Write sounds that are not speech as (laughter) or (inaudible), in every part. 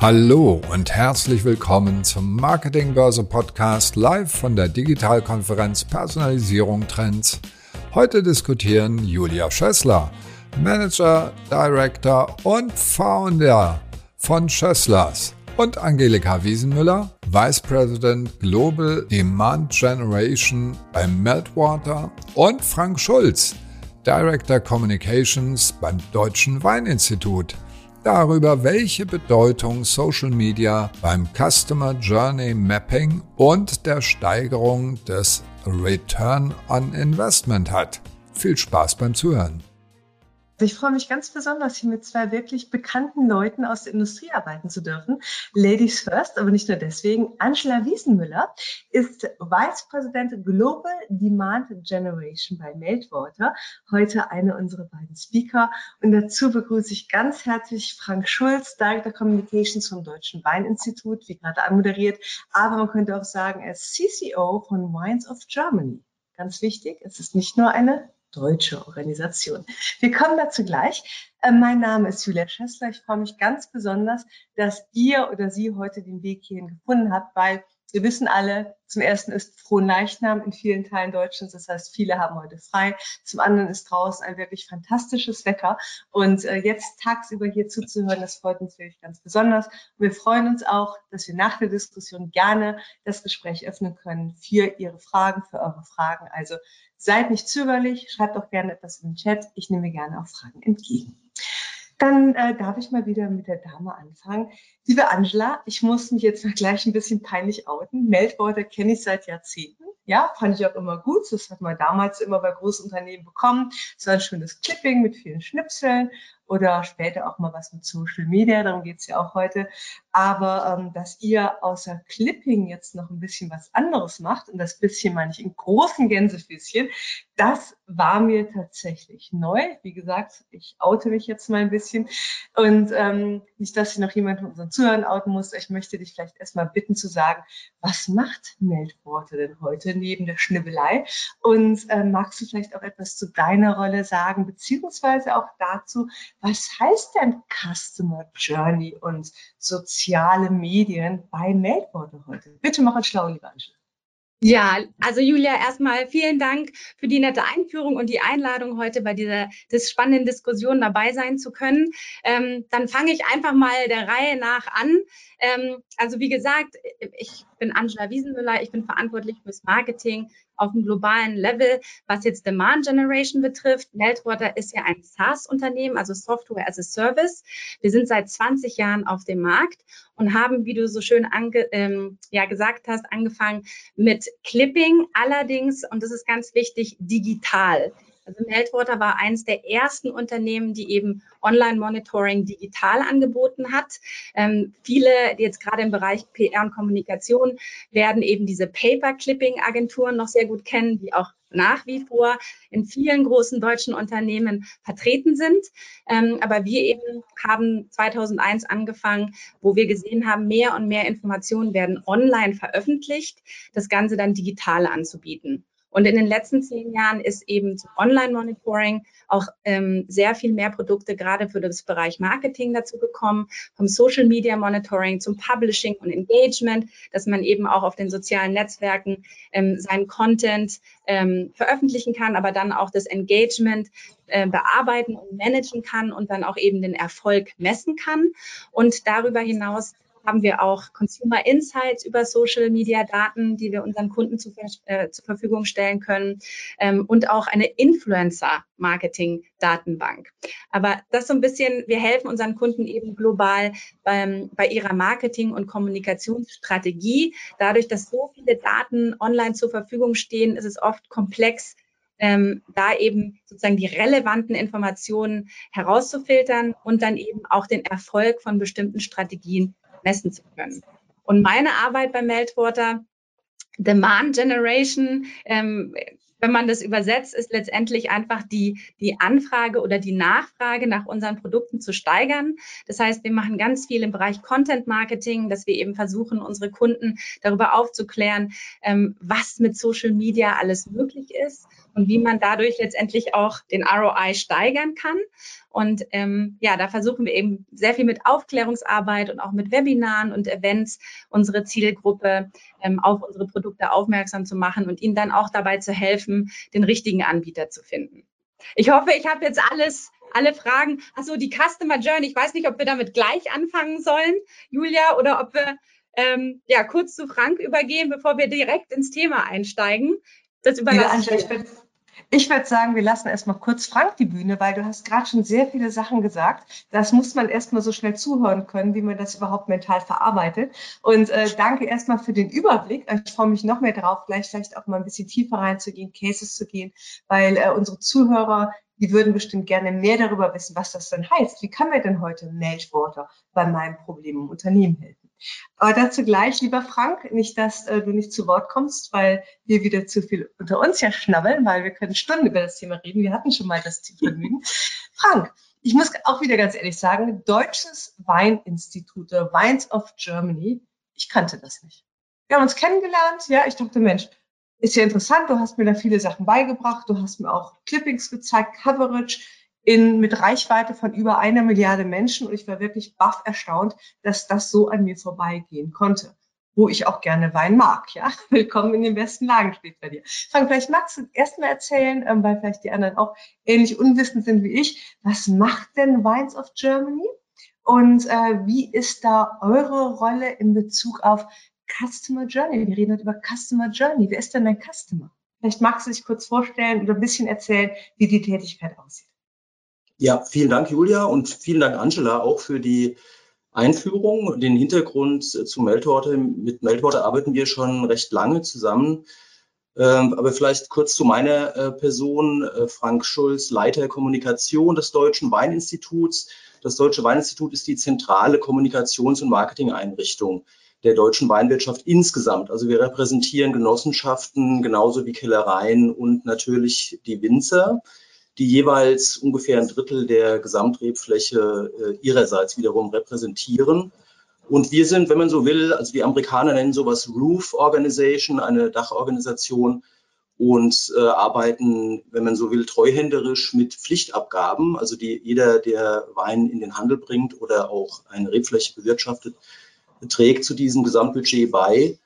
Hallo und herzlich willkommen zum Marketingbörse Podcast live von der Digitalkonferenz Personalisierung Trends. Heute diskutieren Julia Schössler, Manager, Director und Founder von Schösslers. Und Angelika Wiesenmüller, Vice President Global Demand Generation bei Meltwater. Und Frank Schulz, Director Communications beim Deutschen Weininstitut darüber, welche Bedeutung Social Media beim Customer Journey Mapping und der Steigerung des Return on Investment hat. Viel Spaß beim Zuhören. Ich freue mich ganz besonders, hier mit zwei wirklich bekannten Leuten aus der Industrie arbeiten zu dürfen. Ladies first, aber nicht nur deswegen. Angela Wiesenmüller ist Vice President Global Demand Generation bei Meltwater. Heute eine unserer beiden Speaker. Und dazu begrüße ich ganz herzlich Frank Schulz, Director Communications vom Deutschen Weininstitut, wie gerade anmoderiert. Aber man könnte auch sagen, er ist CCO von Wines of Germany. Ganz wichtig, es ist nicht nur eine deutsche Organisation. Wir kommen dazu gleich. Äh, mein Name ist Julia Schessler. Ich freue mich ganz besonders, dass ihr oder Sie heute den Weg hierhin gefunden habt, weil wir wissen alle, zum ersten ist Frohleichnam in vielen Teilen Deutschlands. Das heißt, viele haben heute frei. Zum anderen ist draußen ein wirklich fantastisches Wetter. Und äh, jetzt tagsüber hier zuzuhören, das freut uns wirklich ganz besonders. Und wir freuen uns auch, dass wir nach der Diskussion gerne das Gespräch öffnen können für Ihre Fragen, für eure Fragen. Also seid nicht zögerlich, schreibt auch gerne etwas in den Chat. Ich nehme gerne auch Fragen entgegen. Dann äh, darf ich mal wieder mit der Dame anfangen. Liebe Angela, ich muss mich jetzt mal gleich ein bisschen peinlich outen. Meldworte kenne ich seit Jahrzehnten. Ja, fand ich auch immer gut. Das hat man damals immer bei Großunternehmen bekommen. Es war ein schönes Clipping mit vielen Schnipseln oder später auch mal was mit Social Media, darum geht's ja auch heute. Aber ähm, dass ihr außer Clipping jetzt noch ein bisschen was anderes macht, und das bisschen meine ich in großen Gänsefüßchen, das war mir tatsächlich neu. Wie gesagt, ich oute mich jetzt mal ein bisschen. Und ähm, nicht, dass ich noch jemand von unseren Zuhörern outen muss. Ich möchte dich vielleicht erstmal bitten zu sagen, was macht Meldworte denn heute neben der Schnibbelei? Und ähm, magst du vielleicht auch etwas zu deiner Rolle sagen, beziehungsweise auch dazu, was heißt denn Customer Journey und soziale Medien bei Mailboard heute? Bitte mach uns schlau, liebe Angela. Ja, also Julia, erstmal vielen Dank für die nette Einführung und die Einladung, heute bei dieser des spannenden Diskussion dabei sein zu können. Ähm, dann fange ich einfach mal der Reihe nach an. Ähm, also wie gesagt, ich bin Angela Wiesenmüller, ich bin verantwortlich fürs Marketing auf dem globalen Level, was jetzt Demand Generation betrifft. Meltwater ist ja ein SaaS-Unternehmen, also Software as a Service. Wir sind seit 20 Jahren auf dem Markt und haben, wie du so schön ange, ähm, ja, gesagt hast, angefangen mit Clipping, allerdings, und das ist ganz wichtig, digital. Also Meltwater war eines der ersten Unternehmen, die eben Online-Monitoring digital angeboten hat. Ähm, viele, jetzt gerade im Bereich PR und Kommunikation, werden eben diese Paper-Clipping-Agenturen noch sehr gut kennen, die auch nach wie vor in vielen großen deutschen Unternehmen vertreten sind. Ähm, aber wir eben haben 2001 angefangen, wo wir gesehen haben, mehr und mehr Informationen werden online veröffentlicht, das Ganze dann digital anzubieten. Und in den letzten zehn Jahren ist eben zum Online-Monitoring auch ähm, sehr viel mehr Produkte gerade für das Bereich Marketing dazu gekommen, vom Social Media Monitoring zum Publishing und Engagement, dass man eben auch auf den sozialen Netzwerken ähm, seinen Content ähm, veröffentlichen kann, aber dann auch das Engagement äh, bearbeiten und managen kann und dann auch eben den Erfolg messen kann. Und darüber hinaus haben wir auch Consumer Insights über Social Media Daten, die wir unseren Kunden zu, äh, zur Verfügung stellen können ähm, und auch eine Influencer Marketing Datenbank. Aber das so ein bisschen, wir helfen unseren Kunden eben global beim, bei ihrer Marketing- und Kommunikationsstrategie. Dadurch, dass so viele Daten online zur Verfügung stehen, ist es oft komplex, ähm, da eben sozusagen die relevanten Informationen herauszufiltern und dann eben auch den Erfolg von bestimmten Strategien messen zu können. Und meine Arbeit bei Meltwater, Demand Generation, ähm, wenn man das übersetzt, ist letztendlich einfach die, die Anfrage oder die Nachfrage nach unseren Produkten zu steigern. Das heißt, wir machen ganz viel im Bereich Content Marketing, dass wir eben versuchen, unsere Kunden darüber aufzuklären, ähm, was mit Social Media alles möglich ist und wie man dadurch letztendlich auch den ROI steigern kann. Und ähm, ja, da versuchen wir eben sehr viel mit Aufklärungsarbeit und auch mit Webinaren und Events unsere Zielgruppe ähm, auf unsere Produkte aufmerksam zu machen und ihnen dann auch dabei zu helfen, den richtigen Anbieter zu finden. Ich hoffe, ich habe jetzt alles, alle Fragen. Achso, die Customer Journey. Ich weiß nicht, ob wir damit gleich anfangen sollen, Julia, oder ob wir ähm, ja kurz zu Frank übergehen, bevor wir direkt ins Thema einsteigen. Das überlasse ich dir. Ich würde sagen, wir lassen erstmal kurz Frank die Bühne, weil du hast gerade schon sehr viele Sachen gesagt. Das muss man erstmal so schnell zuhören können, wie man das überhaupt mental verarbeitet. Und äh, danke erstmal für den Überblick. Ich freue mich noch mehr darauf, gleich vielleicht auch mal ein bisschen tiefer reinzugehen, Cases zu gehen, weil äh, unsere Zuhörer die würden bestimmt gerne mehr darüber wissen, was das denn heißt. Wie kann mir denn heute Meltwater bei meinem Problem im Unternehmen helfen? Aber dazu gleich, lieber Frank, nicht, dass äh, du nicht zu Wort kommst, weil wir wieder zu viel unter uns ja schnabbeln, weil wir können Stunden über das Thema reden. Wir hatten schon mal das Vergnügen. (laughs) Frank, ich muss auch wieder ganz ehrlich sagen, Deutsches Weininstitut, oder Wines of Germany, ich kannte das nicht. Wir haben uns kennengelernt, ja, ich dachte, Mensch, ist ja interessant, du hast mir da viele Sachen beigebracht, du hast mir auch Clippings gezeigt, Coverage, in, mit Reichweite von über einer Milliarde Menschen und ich war wirklich baff erstaunt, dass das so an mir vorbeigehen konnte wo ich auch gerne Wein mag. Ja, (laughs) willkommen in den besten Lagen steht bei dir. Frank, vielleicht magst du erstmal erzählen, ähm, weil vielleicht die anderen auch ähnlich unwissend sind wie ich. Was macht denn Wines of Germany? Und äh, wie ist da eure Rolle in Bezug auf Customer Journey? Wir reden heute über Customer Journey. Wer ist denn dein Customer? Vielleicht magst du dich kurz vorstellen oder ein bisschen erzählen, wie die Tätigkeit aussieht. Ja, vielen Dank, Julia, und vielen Dank, Angela, auch für die Einführung. Den Hintergrund zu Meltwater. Mit Meltwater arbeiten wir schon recht lange zusammen. Ähm, aber vielleicht kurz zu meiner äh, Person. Äh, Frank Schulz, Leiter Kommunikation des Deutschen Weininstituts. Das Deutsche Weininstitut ist die zentrale Kommunikations- und Marketingeinrichtung der deutschen Weinwirtschaft insgesamt. Also wir repräsentieren Genossenschaften genauso wie Kellereien und natürlich die Winzer die jeweils ungefähr ein Drittel der Gesamtrebfläche äh, ihrerseits wiederum repräsentieren. Und wir sind, wenn man so will, also die Amerikaner nennen sowas Roof Organization, eine Dachorganisation und äh, arbeiten, wenn man so will, treuhänderisch mit Pflichtabgaben. Also die, jeder, der Wein in den Handel bringt oder auch eine Rebfläche bewirtschaftet, trägt zu diesem Gesamtbudget bei.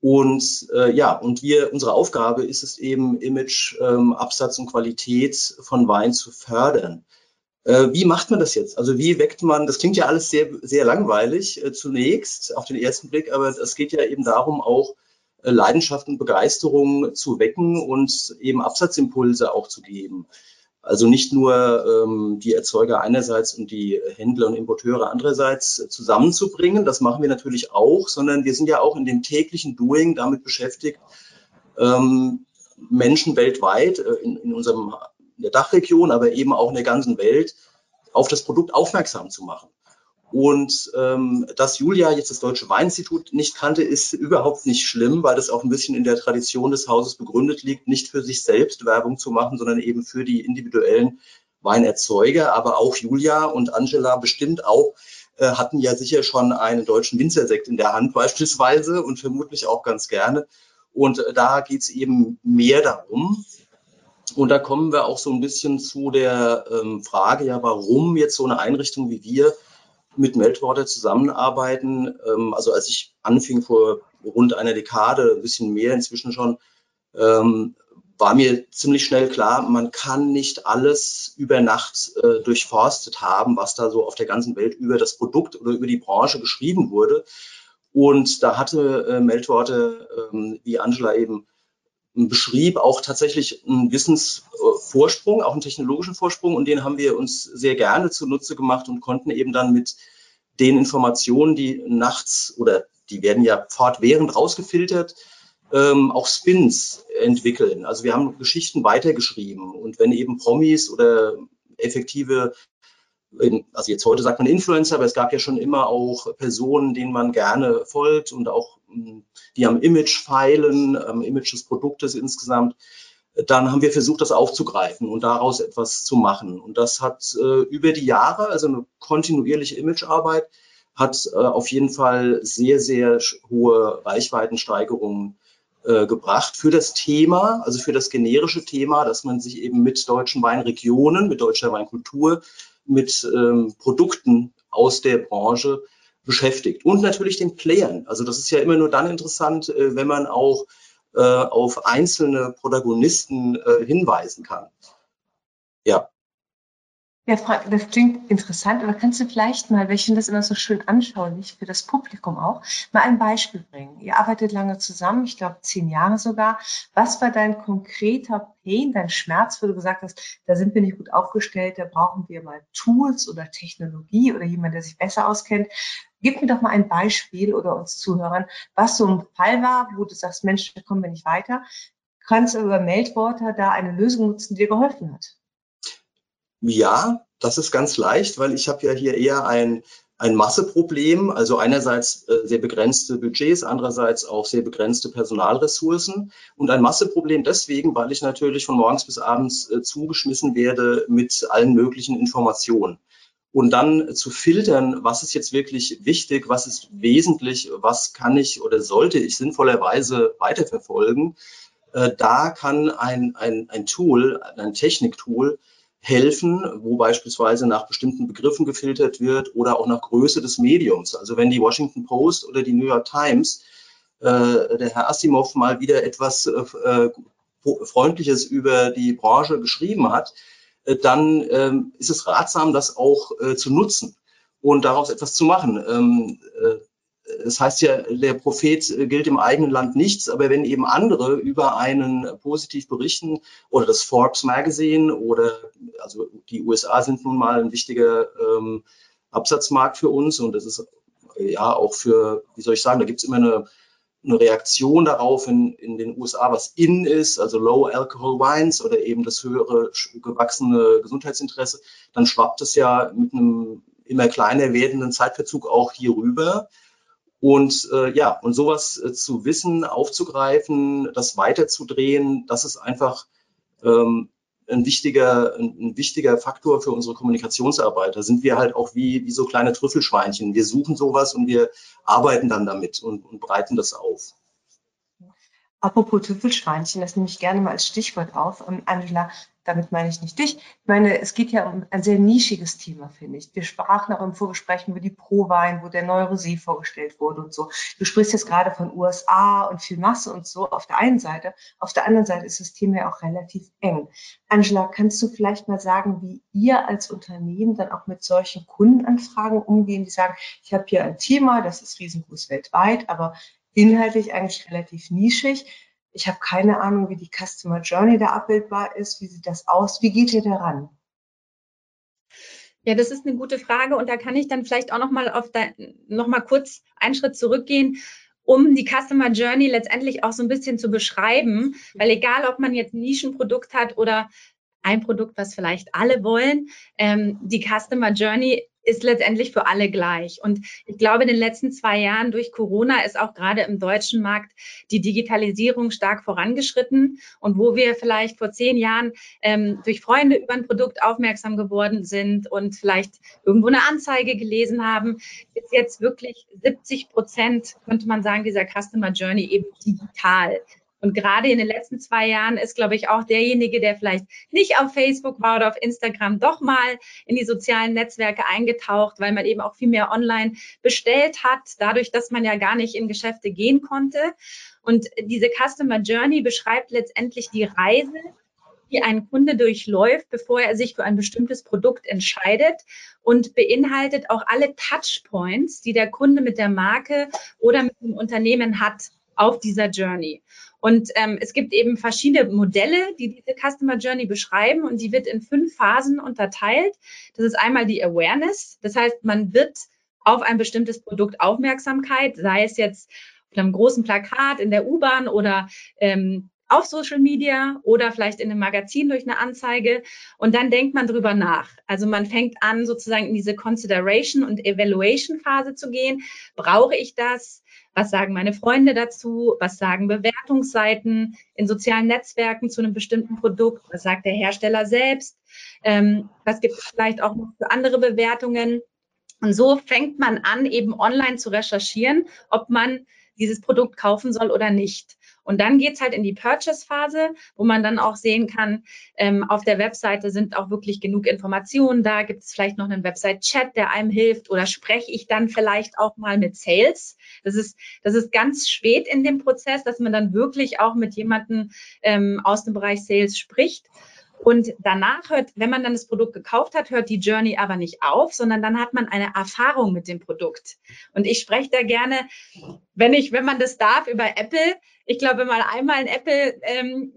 Und äh, ja, und wir, unsere Aufgabe ist es eben, Image, ähm, Absatz und Qualität von Wein zu fördern. Äh, wie macht man das jetzt? Also wie weckt man, das klingt ja alles sehr, sehr langweilig äh, zunächst auf den ersten Blick, aber es geht ja eben darum, auch äh, Leidenschaft und Begeisterung zu wecken und eben Absatzimpulse auch zu geben. Also nicht nur ähm, die Erzeuger einerseits und die Händler und Importeure andererseits zusammenzubringen, das machen wir natürlich auch, sondern wir sind ja auch in dem täglichen Doing damit beschäftigt, ähm, Menschen weltweit, äh, in, in unserem in der Dachregion, aber eben auch in der ganzen Welt, auf das Produkt aufmerksam zu machen. Und ähm, dass Julia jetzt das Deutsche Weininstitut nicht kannte, ist überhaupt nicht schlimm, weil das auch ein bisschen in der Tradition des Hauses begründet liegt, nicht für sich selbst Werbung zu machen, sondern eben für die individuellen Weinerzeuger. Aber auch Julia und Angela bestimmt auch äh, hatten ja sicher schon einen deutschen Winzersekt in der Hand beispielsweise und vermutlich auch ganz gerne. Und äh, da geht's eben mehr darum, und da kommen wir auch so ein bisschen zu der ähm, Frage, ja, warum jetzt so eine Einrichtung wie wir mit Meltwater zusammenarbeiten. Ähm, also als ich anfing vor rund einer Dekade, ein bisschen mehr inzwischen schon, ähm, war mir ziemlich schnell klar, man kann nicht alles über Nacht äh, durchforstet haben, was da so auf der ganzen Welt über das Produkt oder über die Branche geschrieben wurde. Und da hatte äh, Meltwater, ähm, wie Angela eben beschrieb, auch tatsächlich einen Wissensvorsprung, auch einen technologischen Vorsprung. Und den haben wir uns sehr gerne zunutze gemacht und konnten eben dann mit den Informationen, die nachts oder die werden ja fortwährend rausgefiltert, ähm, auch Spins entwickeln. Also wir haben Geschichten weitergeschrieben und wenn eben Promis oder effektive, also jetzt heute sagt man Influencer, aber es gab ja schon immer auch Personen, denen man gerne folgt und auch hm, die am Image feilen, am Image des Produktes insgesamt, dann haben wir versucht, das aufzugreifen und daraus etwas zu machen. Und das hat äh, über die Jahre, also eine kontinuierliche Imagearbeit, hat äh, auf jeden Fall sehr, sehr hohe Reichweitensteigerungen äh, gebracht für das Thema, also für das generische Thema, dass man sich eben mit deutschen Weinregionen, mit deutscher Weinkultur, mit ähm, Produkten aus der Branche beschäftigt. Und natürlich den Playern. Also das ist ja immer nur dann interessant, äh, wenn man auch äh, auf einzelne Protagonisten äh, hinweisen kann. Ja. Ja, das klingt interessant, aber kannst du vielleicht mal, weil ich finde das immer so schön anschaulich für das Publikum auch, mal ein Beispiel bringen? Ihr arbeitet lange zusammen, ich glaube zehn Jahre sogar. Was war dein konkreter Pain, dein Schmerz, wo du gesagt hast, da sind wir nicht gut aufgestellt, da brauchen wir mal Tools oder Technologie oder jemand, der sich besser auskennt. Gib mir doch mal ein Beispiel oder uns Zuhörern, was so ein Fall war, wo du sagst, Mensch, da kommen wir nicht weiter. Kannst du über Meldworte da eine Lösung nutzen, die dir geholfen hat? Ja, das ist ganz leicht, weil ich habe ja hier eher ein, ein Masseproblem, also einerseits äh, sehr begrenzte Budgets, andererseits auch sehr begrenzte Personalressourcen und ein Masseproblem deswegen, weil ich natürlich von morgens bis abends äh, zugeschmissen werde mit allen möglichen Informationen. Und dann zu filtern, was ist jetzt wirklich wichtig, was ist wesentlich, was kann ich oder sollte ich sinnvollerweise weiterverfolgen, äh, da kann ein, ein, ein Tool, ein Techniktool helfen, wo beispielsweise nach bestimmten Begriffen gefiltert wird oder auch nach Größe des Mediums. Also wenn die Washington Post oder die New York Times äh, der Herr Asimov mal wieder etwas äh, Freundliches über die Branche geschrieben hat, äh, dann ähm, ist es ratsam, das auch äh, zu nutzen und daraus etwas zu machen. Ähm, äh, es heißt ja, der Prophet gilt im eigenen Land nichts, aber wenn eben andere über einen positiv berichten oder das Forbes Magazine oder also die USA sind nun mal ein wichtiger ähm, Absatzmarkt für uns und das ist ja auch für, wie soll ich sagen, da gibt es immer eine, eine Reaktion darauf in, in den USA, was in ist, also Low Alcohol Wines oder eben das höhere gewachsene Gesundheitsinteresse, dann schwappt es ja mit einem immer kleiner werdenden Zeitverzug auch hier rüber. Und äh, ja, und sowas äh, zu wissen, aufzugreifen, das weiterzudrehen, das ist einfach ähm, ein wichtiger, ein, wichtiger Faktor für unsere Kommunikationsarbeit. Da sind wir halt auch wie, wie so kleine Trüffelschweinchen. Wir suchen sowas und wir arbeiten dann damit und, und breiten das auf. Apropos Trüffelschweinchen, das nehme ich gerne mal als Stichwort auf. Ähm, Angela, damit meine ich nicht dich. Ich meine, es geht ja um ein sehr nischiges Thema, finde ich. Wir sprachen auch im Vorgespräch über die Pro-Wein, wo der neue Rosé vorgestellt wurde und so. Du sprichst jetzt gerade von USA und viel Masse und so auf der einen Seite. Auf der anderen Seite ist das Thema ja auch relativ eng. Angela, kannst du vielleicht mal sagen, wie ihr als Unternehmen dann auch mit solchen Kundenanfragen umgehen, die sagen, ich habe hier ein Thema, das ist riesengroß weltweit, aber inhaltlich eigentlich relativ nischig ich habe keine Ahnung, wie die Customer Journey da abbildbar ist. Wie sieht das aus? Wie geht ihr daran? Ja, das ist eine gute Frage und da kann ich dann vielleicht auch noch mal auf da, noch mal kurz einen Schritt zurückgehen, um die Customer Journey letztendlich auch so ein bisschen zu beschreiben, weil egal, ob man jetzt ein Nischenprodukt hat oder ein Produkt, was vielleicht alle wollen, ähm, die Customer Journey ist letztendlich für alle gleich. Und ich glaube, in den letzten zwei Jahren durch Corona ist auch gerade im deutschen Markt die Digitalisierung stark vorangeschritten. Und wo wir vielleicht vor zehn Jahren ähm, durch Freunde über ein Produkt aufmerksam geworden sind und vielleicht irgendwo eine Anzeige gelesen haben, ist jetzt wirklich 70 Prozent, könnte man sagen, dieser Customer Journey eben digital. Und gerade in den letzten zwei Jahren ist, glaube ich, auch derjenige, der vielleicht nicht auf Facebook war oder auf Instagram, doch mal in die sozialen Netzwerke eingetaucht, weil man eben auch viel mehr online bestellt hat, dadurch, dass man ja gar nicht in Geschäfte gehen konnte. Und diese Customer Journey beschreibt letztendlich die Reise, die ein Kunde durchläuft, bevor er sich für ein bestimmtes Produkt entscheidet und beinhaltet auch alle Touchpoints, die der Kunde mit der Marke oder mit dem Unternehmen hat auf dieser Journey. Und ähm, es gibt eben verschiedene Modelle, die diese Customer Journey beschreiben und die wird in fünf Phasen unterteilt. Das ist einmal die Awareness. Das heißt, man wird auf ein bestimmtes Produkt Aufmerksamkeit, sei es jetzt auf einem großen Plakat in der U-Bahn oder ähm, auf Social Media oder vielleicht in einem Magazin durch eine Anzeige. Und dann denkt man drüber nach. Also man fängt an, sozusagen in diese Consideration und Evaluation Phase zu gehen. Brauche ich das? Was sagen meine Freunde dazu? Was sagen Bewertungsseiten in sozialen Netzwerken zu einem bestimmten Produkt? Was sagt der Hersteller selbst? Ähm, was gibt es vielleicht auch noch für andere Bewertungen? Und so fängt man an, eben online zu recherchieren, ob man dieses Produkt kaufen soll oder nicht. Und dann geht's halt in die Purchase-Phase, wo man dann auch sehen kann, ähm, auf der Webseite sind auch wirklich genug Informationen da. Gibt es vielleicht noch einen Website-Chat, der einem hilft oder spreche ich dann vielleicht auch mal mit Sales? Das ist, das ist ganz spät in dem Prozess, dass man dann wirklich auch mit jemandem ähm, aus dem Bereich Sales spricht. Und danach hört, wenn man dann das Produkt gekauft hat, hört die Journey aber nicht auf, sondern dann hat man eine Erfahrung mit dem Produkt. Und ich spreche da gerne, wenn ich, wenn man das darf, über Apple. Ich glaube, wenn man einmal ein Apple ähm,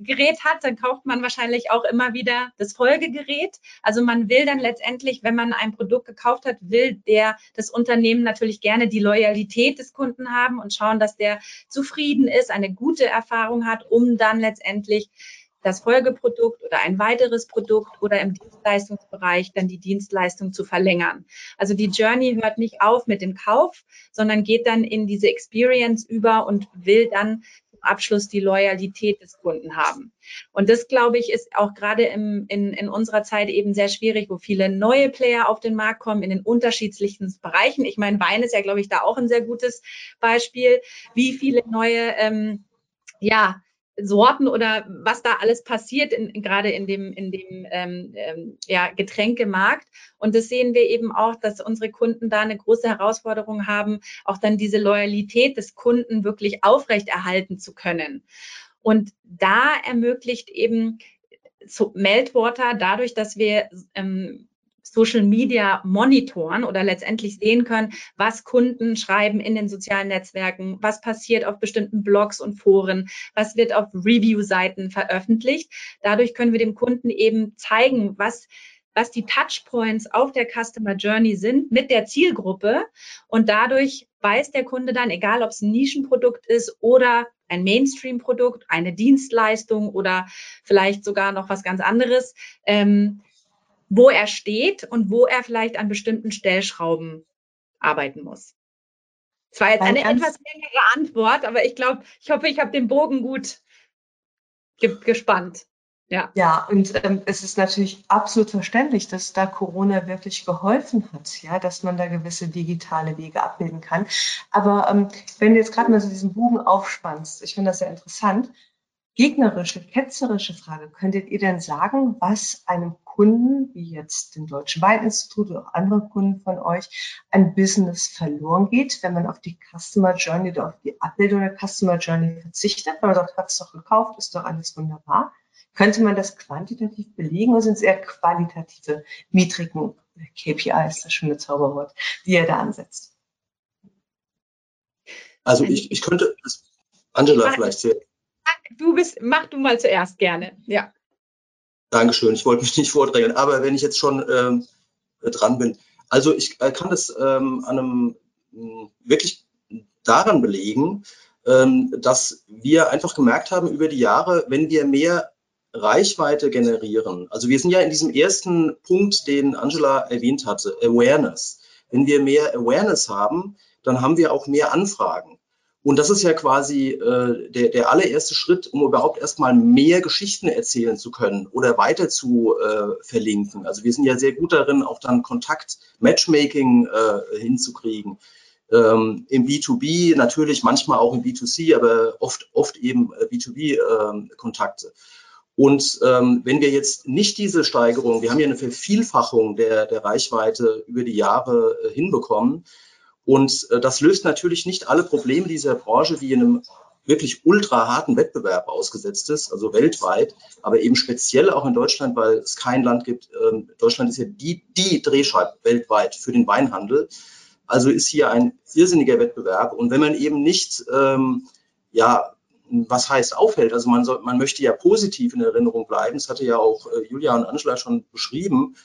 Gerät hat, dann kauft man wahrscheinlich auch immer wieder das Folgegerät. Also man will dann letztendlich, wenn man ein Produkt gekauft hat, will der das Unternehmen natürlich gerne die Loyalität des Kunden haben und schauen, dass der zufrieden ist, eine gute Erfahrung hat, um dann letztendlich das Folgeprodukt oder ein weiteres Produkt oder im Dienstleistungsbereich dann die Dienstleistung zu verlängern. Also die Journey hört nicht auf mit dem Kauf, sondern geht dann in diese Experience über und will dann zum Abschluss die Loyalität des Kunden haben. Und das, glaube ich, ist auch gerade im, in, in unserer Zeit eben sehr schwierig, wo viele neue Player auf den Markt kommen in den unterschiedlichsten Bereichen. Ich meine, Wein ist ja, glaube ich, da auch ein sehr gutes Beispiel, wie viele neue ähm, ja, Sorten oder was da alles passiert, in, gerade in dem, in dem ähm, ähm, ja, Getränkemarkt. Und das sehen wir eben auch, dass unsere Kunden da eine große Herausforderung haben, auch dann diese Loyalität des Kunden wirklich aufrechterhalten zu können. Und da ermöglicht eben so Meltwater dadurch, dass wir ähm, Social Media monitoren oder letztendlich sehen können, was Kunden schreiben in den sozialen Netzwerken, was passiert auf bestimmten Blogs und Foren, was wird auf Review-Seiten veröffentlicht. Dadurch können wir dem Kunden eben zeigen, was was die Touchpoints auf der Customer Journey sind mit der Zielgruppe. Und dadurch weiß der Kunde dann, egal ob es ein Nischenprodukt ist oder ein Mainstream-Produkt, eine Dienstleistung oder vielleicht sogar noch was ganz anderes, ähm, wo er steht und wo er vielleicht an bestimmten Stellschrauben arbeiten muss. Es war jetzt eine etwas längere Antwort, aber ich glaube, ich hoffe, ich habe den Bogen gut ge gespannt. Ja. ja, und ähm, es ist natürlich absolut verständlich, dass da Corona wirklich geholfen hat, ja, dass man da gewisse digitale Wege abbilden kann. Aber ähm, wenn du jetzt gerade mal so diesen Bogen aufspannst, ich finde das sehr interessant, gegnerische, ketzerische Frage. Könntet ihr denn sagen, was einem Kunden, wie jetzt dem Deutschen Weininstitut oder auch andere Kunden von euch, ein Business verloren geht, wenn man auf die Customer Journey oder auf die Abbildung der Customer Journey verzichtet? Wenn man sagt, hat es doch gekauft, ist doch alles wunderbar. Könnte man das quantitativ belegen oder sind es eher qualitative Metriken, KPI ist das schöne Zauberwort, die ihr da ansetzt? Also ich, ich könnte, Angela vielleicht sehr du bist, mach du mal zuerst gerne. Ja. Dankeschön. Ich wollte mich nicht vordrängeln, aber wenn ich jetzt schon ähm, dran bin, also ich äh, kann das ähm, an einem hm, wirklich daran belegen, ähm, dass wir einfach gemerkt haben über die Jahre, wenn wir mehr Reichweite generieren, also wir sind ja in diesem ersten Punkt, den Angela erwähnt hatte, Awareness. Wenn wir mehr Awareness haben, dann haben wir auch mehr Anfragen. Und das ist ja quasi äh, der, der allererste Schritt, um überhaupt erstmal mehr Geschichten erzählen zu können oder weiter zu äh, verlinken. Also wir sind ja sehr gut darin, auch dann Kontakt, Matchmaking äh, hinzukriegen. Ähm, Im B2B natürlich, manchmal auch im B2C, aber oft, oft eben äh, B2B-Kontakte. Ähm, und ähm, wenn wir jetzt nicht diese Steigerung, wir haben ja eine Vervielfachung der, der Reichweite über die Jahre äh, hinbekommen, und äh, das löst natürlich nicht alle Probleme dieser Branche, die in einem wirklich ultra harten Wettbewerb ausgesetzt ist, also weltweit, aber eben speziell auch in Deutschland, weil es kein Land gibt. Ähm, Deutschland ist ja die, die Drehscheibe weltweit für den Weinhandel. Also ist hier ein irrsinniger Wettbewerb. Und wenn man eben nicht, ähm, ja, was heißt aufhält, also man, soll, man möchte ja positiv in Erinnerung bleiben, das hatte ja auch äh, Julia und Angela schon beschrieben,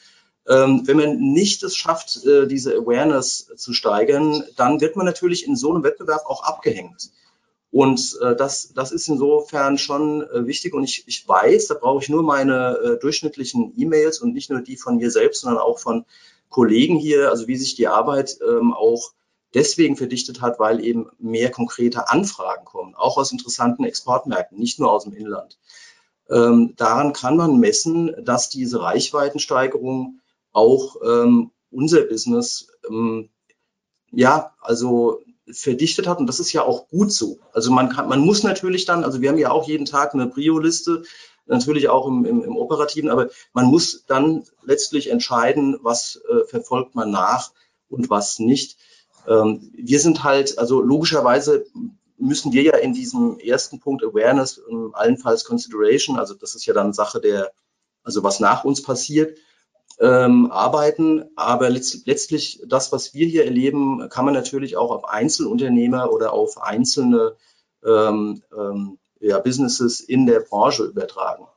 wenn man nicht es schafft, äh, diese Awareness zu steigern, dann wird man natürlich in so einem Wettbewerb auch abgehängt. Und äh, das, das ist insofern schon äh, wichtig. Und ich, ich weiß, da brauche ich nur meine durchschnittlichen E-Mails und nicht nur die von mir selbst, sondern auch von Kollegen hier, also wie sich die Arbeit ähm, auch deswegen verdichtet hat, weil eben mehr konkrete Anfragen kommen, auch aus interessanten Exportmärkten, nicht nur aus dem Inland. Ähm, daran kann man messen, dass diese Reichweitensteigerung auch ähm, unser Business, ähm, ja, also verdichtet hat. Und das ist ja auch gut so. Also man kann, man muss natürlich dann, also wir haben ja auch jeden Tag eine Prio-Liste, natürlich auch im, im, im Operativen, aber man muss dann letztlich entscheiden, was äh, verfolgt man nach und was nicht. Ähm, wir sind halt, also logischerweise müssen wir ja in diesem ersten Punkt Awareness, allenfalls Consideration, also das ist ja dann Sache der, also was nach uns passiert, ähm, arbeiten. Aber letzt, letztlich das, was wir hier erleben, kann man natürlich auch auf Einzelunternehmer oder auf einzelne ähm, ähm, ja, Businesses in der Branche übertragen.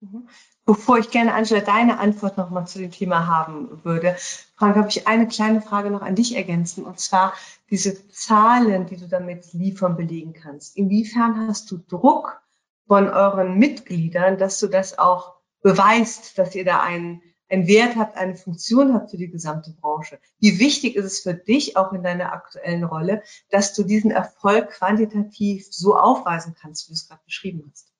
Mhm. Bevor ich gerne, Angela, deine Antwort nochmal zu dem Thema haben würde, Frank, habe ich eine kleine Frage noch an dich ergänzen, und zwar diese Zahlen, die du damit liefern, belegen kannst. Inwiefern hast du Druck von euren Mitgliedern, dass du das auch beweist, dass ihr da einen, einen Wert habt, eine Funktion habt für die gesamte Branche? Wie wichtig ist es für dich, auch in deiner aktuellen Rolle, dass du diesen Erfolg quantitativ so aufweisen kannst, wie du es gerade beschrieben hast?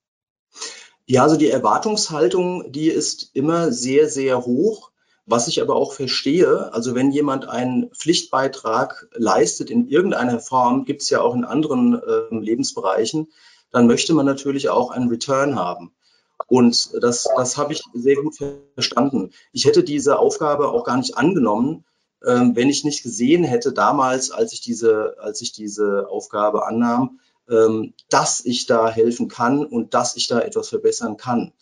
Ja, also die Erwartungshaltung, die ist immer sehr, sehr hoch. Was ich aber auch verstehe, also wenn jemand einen Pflichtbeitrag leistet in irgendeiner Form, gibt es ja auch in anderen äh, Lebensbereichen, dann möchte man natürlich auch einen Return haben. Und das, das habe ich sehr gut verstanden. Ich hätte diese Aufgabe auch gar nicht angenommen, ähm, wenn ich nicht gesehen hätte damals, als ich diese, als ich diese Aufgabe annahm, ähm, dass ich da helfen kann und dass ich da etwas verbessern kann.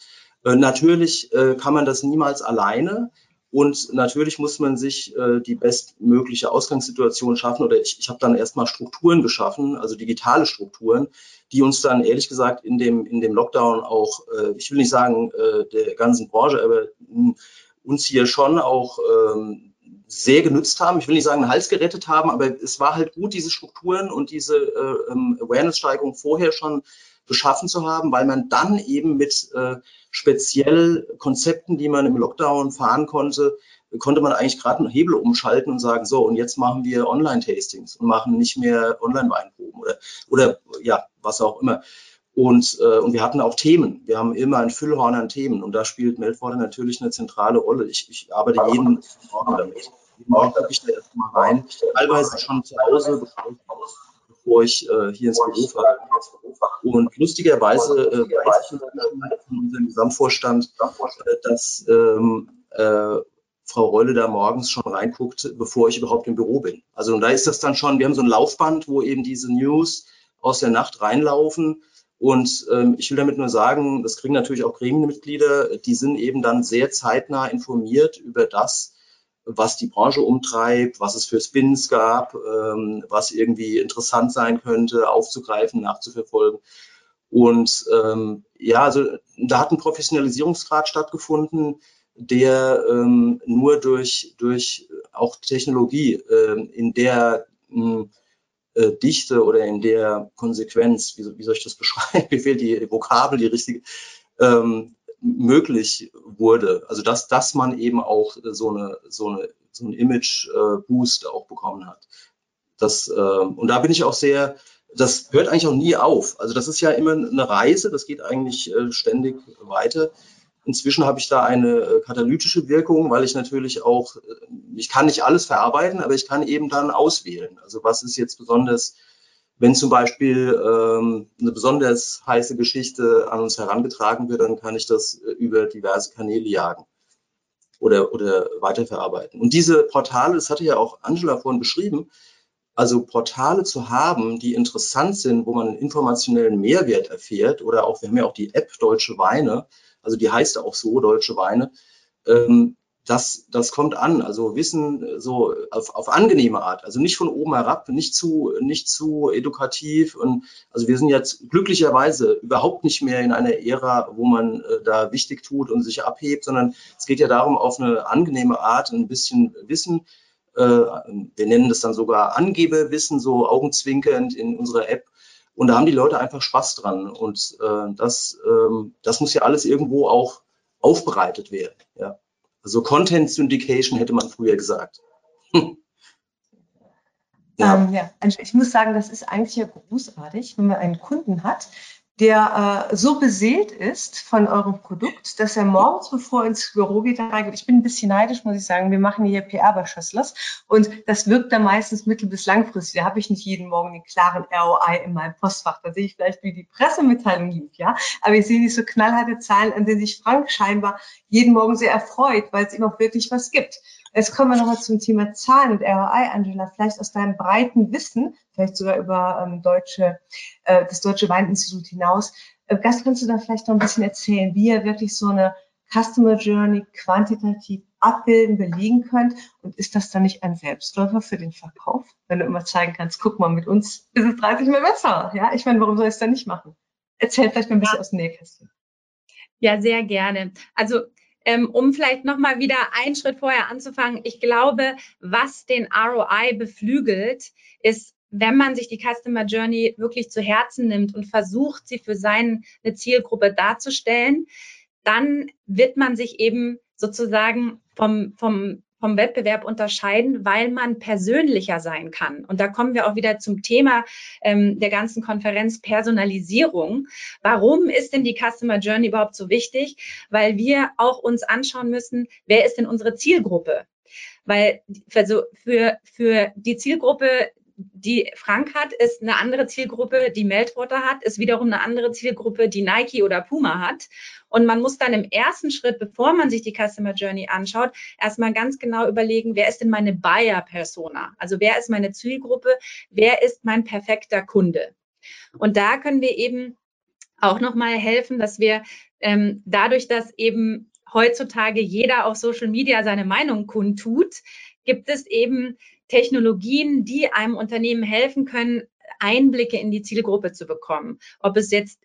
Äh, natürlich äh, kann man das niemals alleine. Und natürlich muss man sich äh, die bestmögliche Ausgangssituation schaffen. Oder ich, ich habe dann erstmal Strukturen geschaffen, also digitale Strukturen, die uns dann ehrlich gesagt in dem, in dem Lockdown auch, äh, ich will nicht sagen äh, der ganzen Branche, aber mh, uns hier schon auch ähm, sehr genützt haben. Ich will nicht sagen, den Hals gerettet haben, aber es war halt gut, diese Strukturen und diese äh, ähm, Awareness-Steigerung vorher schon geschaffen zu haben, weil man dann eben mit äh, speziell Konzepten, die man im Lockdown fahren konnte, konnte man eigentlich gerade einen Hebel umschalten und sagen, so, und jetzt machen wir Online-Tastings und machen nicht mehr Online-Weinproben oder, oder ja, was auch immer. Und, äh, und wir hatten auch Themen. Wir haben immer ein Füllhorn an Themen. Und da spielt Meltwater natürlich eine zentrale Rolle. Ich, ich arbeite jeden Morgen damit. Jeden Morgen gucke ich da erstmal rein. Teilweise schon zu Hause, bevor ich äh, hier ins Büro fahre. Und lustigerweise äh, weiß ich von unserem Gesamtvorstand, äh, dass ähm, äh, Frau Reule da morgens schon reinguckt, bevor ich überhaupt im Büro bin. Also und da ist das dann schon, wir haben so ein Laufband, wo eben diese News aus der Nacht reinlaufen und ähm, ich will damit nur sagen, das kriegen natürlich auch Gremienmitglieder, die sind eben dann sehr zeitnah informiert über das, was die Branche umtreibt, was es für Spins gab, ähm, was irgendwie interessant sein könnte, aufzugreifen, nachzuverfolgen. Und ähm, ja, also da hat ein Professionalisierungsgrad stattgefunden, der ähm, nur durch, durch auch Technologie äh, in der hm, äh, Dichte oder in der Konsequenz, wie, wie soll ich das (laughs) beschreiben, wie fehlt die Vokabel, die richtige, ähm, möglich wurde. Also dass, dass man eben auch so eine, so eine, so ein Image-Boost äh, auch bekommen hat. Das, äh, und da bin ich auch sehr, das hört eigentlich auch nie auf. Also das ist ja immer eine Reise, das geht eigentlich äh, ständig weiter. Inzwischen habe ich da eine äh, katalytische Wirkung, weil ich natürlich auch, äh, ich kann nicht alles verarbeiten, aber ich kann eben dann auswählen. Also was ist jetzt besonders, wenn zum Beispiel ähm, eine besonders heiße Geschichte an uns herangetragen wird, dann kann ich das äh, über diverse Kanäle jagen oder, oder weiterverarbeiten. Und diese Portale, das hatte ja auch Angela vorhin beschrieben, also Portale zu haben, die interessant sind, wo man einen informationellen Mehrwert erfährt oder auch, wir haben ja auch die App Deutsche Weine, also die heißt auch so, Deutsche Weine, ähm, das, das kommt an. Also Wissen so auf, auf angenehme Art, also nicht von oben herab, nicht zu, nicht zu edukativ. Und also wir sind jetzt glücklicherweise überhaupt nicht mehr in einer Ära, wo man äh, da wichtig tut und sich abhebt, sondern es geht ja darum, auf eine angenehme Art ein bisschen Wissen. Äh, wir nennen das dann sogar Angeberwissen, so augenzwinkernd in unserer App und da haben die Leute einfach Spaß dran. Und äh, das, ähm, das muss ja alles irgendwo auch aufbereitet werden. Ja. Also Content Syndication hätte man früher gesagt. (laughs) ja. Ähm, ja, ich muss sagen, das ist eigentlich ja großartig, wenn man einen Kunden hat, der äh, so beseelt ist von eurem Produkt, dass er morgens, bevor er ins Büro geht, reingeht. Ich bin ein bisschen neidisch, muss ich sagen. Wir machen hier PR bei und das wirkt dann meistens mittel- bis langfristig. Da habe ich nicht jeden Morgen den klaren ROI in meinem Postfach. Da sehe ich vielleicht, wie die Pressemitteilung lief, ja. Aber ich sehe nicht so knallharte Zahlen, an denen sich Frank scheinbar jeden Morgen sehr erfreut, weil es ihm auch wirklich was gibt. Jetzt kommen wir nochmal zum Thema Zahlen und ROI, Angela. Vielleicht aus deinem breiten Wissen, vielleicht sogar über ähm, deutsche, äh, das Deutsche Weininstitut hinaus. Äh, Gast, kannst du da vielleicht noch ein bisschen erzählen, wie ihr wirklich so eine Customer Journey quantitativ abbilden, belegen könnt? Und ist das dann nicht ein Selbstläufer für den Verkauf? Wenn du immer zeigen kannst, guck mal, mit uns ist es 30 mehr besser. Ja, ich meine, warum soll ich es dann nicht machen? Erzähl vielleicht mal ein bisschen ja. aus dem Nähkästchen. Ja, sehr gerne. Also ähm, um vielleicht nochmal wieder einen Schritt vorher anzufangen. Ich glaube, was den ROI beflügelt, ist, wenn man sich die Customer Journey wirklich zu Herzen nimmt und versucht, sie für seine Zielgruppe darzustellen, dann wird man sich eben sozusagen vom, vom vom Wettbewerb unterscheiden, weil man persönlicher sein kann. Und da kommen wir auch wieder zum Thema ähm, der ganzen Konferenz Personalisierung. Warum ist denn die Customer Journey überhaupt so wichtig? Weil wir auch uns anschauen müssen, wer ist denn unsere Zielgruppe? Weil für, für, für die Zielgruppe die Frank hat, ist eine andere Zielgruppe, die Meltwater hat, ist wiederum eine andere Zielgruppe, die Nike oder Puma hat. Und man muss dann im ersten Schritt, bevor man sich die Customer Journey anschaut, erstmal ganz genau überlegen, wer ist denn meine Buyer-Persona? Also wer ist meine Zielgruppe? Wer ist mein perfekter Kunde? Und da können wir eben auch nochmal helfen, dass wir ähm, dadurch, dass eben heutzutage jeder auf Social Media seine Meinung kundtut, gibt es eben Technologien, die einem Unternehmen helfen können, Einblicke in die Zielgruppe zu bekommen. Ob es jetzt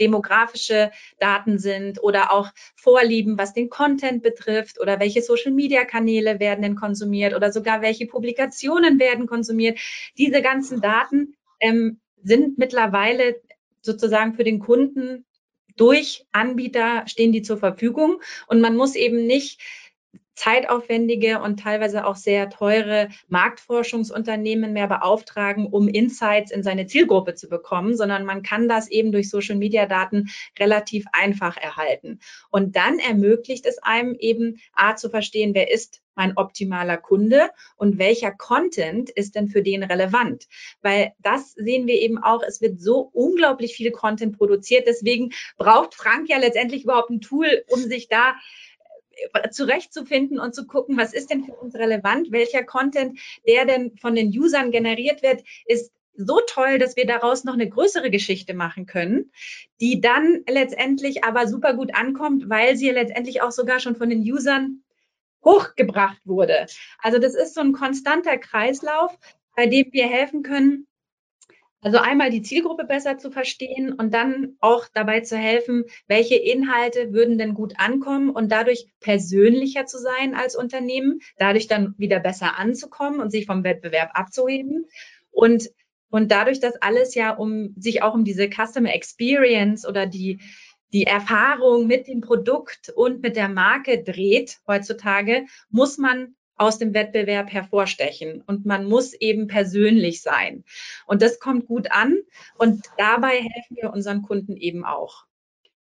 demografische Daten sind oder auch Vorlieben, was den Content betrifft oder welche Social-Media-Kanäle werden denn konsumiert oder sogar welche Publikationen werden konsumiert. Diese ganzen Daten ähm, sind mittlerweile sozusagen für den Kunden durch Anbieter stehen die zur Verfügung und man muss eben nicht zeitaufwendige und teilweise auch sehr teure Marktforschungsunternehmen mehr beauftragen, um Insights in seine Zielgruppe zu bekommen, sondern man kann das eben durch Social-Media-Daten relativ einfach erhalten. Und dann ermöglicht es einem eben, A, zu verstehen, wer ist mein optimaler Kunde und welcher Content ist denn für den relevant? Weil das sehen wir eben auch, es wird so unglaublich viel Content produziert. Deswegen braucht Frank ja letztendlich überhaupt ein Tool, um sich da zurechtzufinden und zu gucken, was ist denn für uns relevant, welcher Content, der denn von den Usern generiert wird, ist so toll, dass wir daraus noch eine größere Geschichte machen können, die dann letztendlich aber super gut ankommt, weil sie letztendlich auch sogar schon von den Usern hochgebracht wurde. Also das ist so ein konstanter Kreislauf, bei dem wir helfen können, also einmal die Zielgruppe besser zu verstehen und dann auch dabei zu helfen, welche Inhalte würden denn gut ankommen und dadurch persönlicher zu sein als Unternehmen, dadurch dann wieder besser anzukommen und sich vom Wettbewerb abzuheben. Und, und dadurch, dass alles ja um sich auch um diese Customer Experience oder die, die Erfahrung mit dem Produkt und mit der Marke dreht heutzutage, muss man aus dem Wettbewerb hervorstechen. Und man muss eben persönlich sein. Und das kommt gut an. Und dabei helfen wir unseren Kunden eben auch.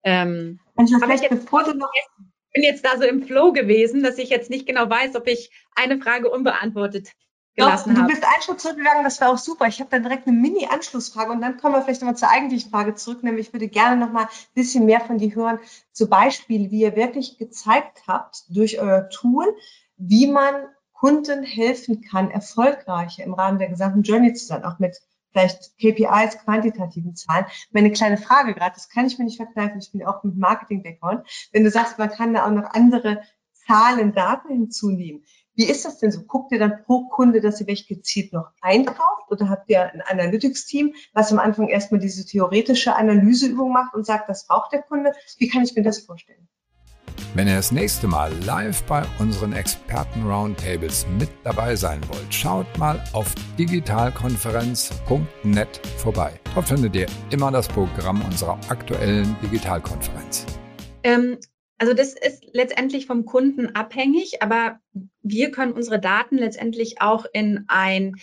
Ähm, vielleicht, jetzt, bevor du noch ich bin jetzt da so im Flow gewesen, dass ich jetzt nicht genau weiß, ob ich eine Frage unbeantwortet gelassen habe. Du bist einen Schritt zurückgegangen, das war auch super. Ich habe dann direkt eine Mini-Anschlussfrage und dann kommen wir vielleicht nochmal zur eigentlichen Frage zurück, nämlich ich würde gerne nochmal ein bisschen mehr von dir hören zu Beispielen, wie ihr wirklich gezeigt habt durch euer Tool, wie man Kunden helfen kann, erfolgreicher im Rahmen der gesamten Journey zu sein, auch mit vielleicht KPIs, quantitativen Zahlen. Meine kleine Frage gerade, das kann ich mir nicht verkneifen, ich bin auch mit Marketing-Background, wenn du sagst, man kann da auch noch andere Zahlen, Daten hinzunehmen. Wie ist das denn so? Guckt ihr dann pro Kunde, dass ihr welche gezielt noch einkauft oder habt ihr ein Analytics-Team, was am Anfang erstmal diese theoretische Analyseübung macht und sagt, das braucht der Kunde? Wie kann ich mir das vorstellen? Wenn ihr das nächste Mal live bei unseren Experten-Roundtables mit dabei sein wollt, schaut mal auf digitalkonferenz.net vorbei. Dort findet ihr immer das Programm unserer aktuellen Digitalkonferenz. Ähm, also das ist letztendlich vom Kunden abhängig, aber wir können unsere Daten letztendlich auch in ein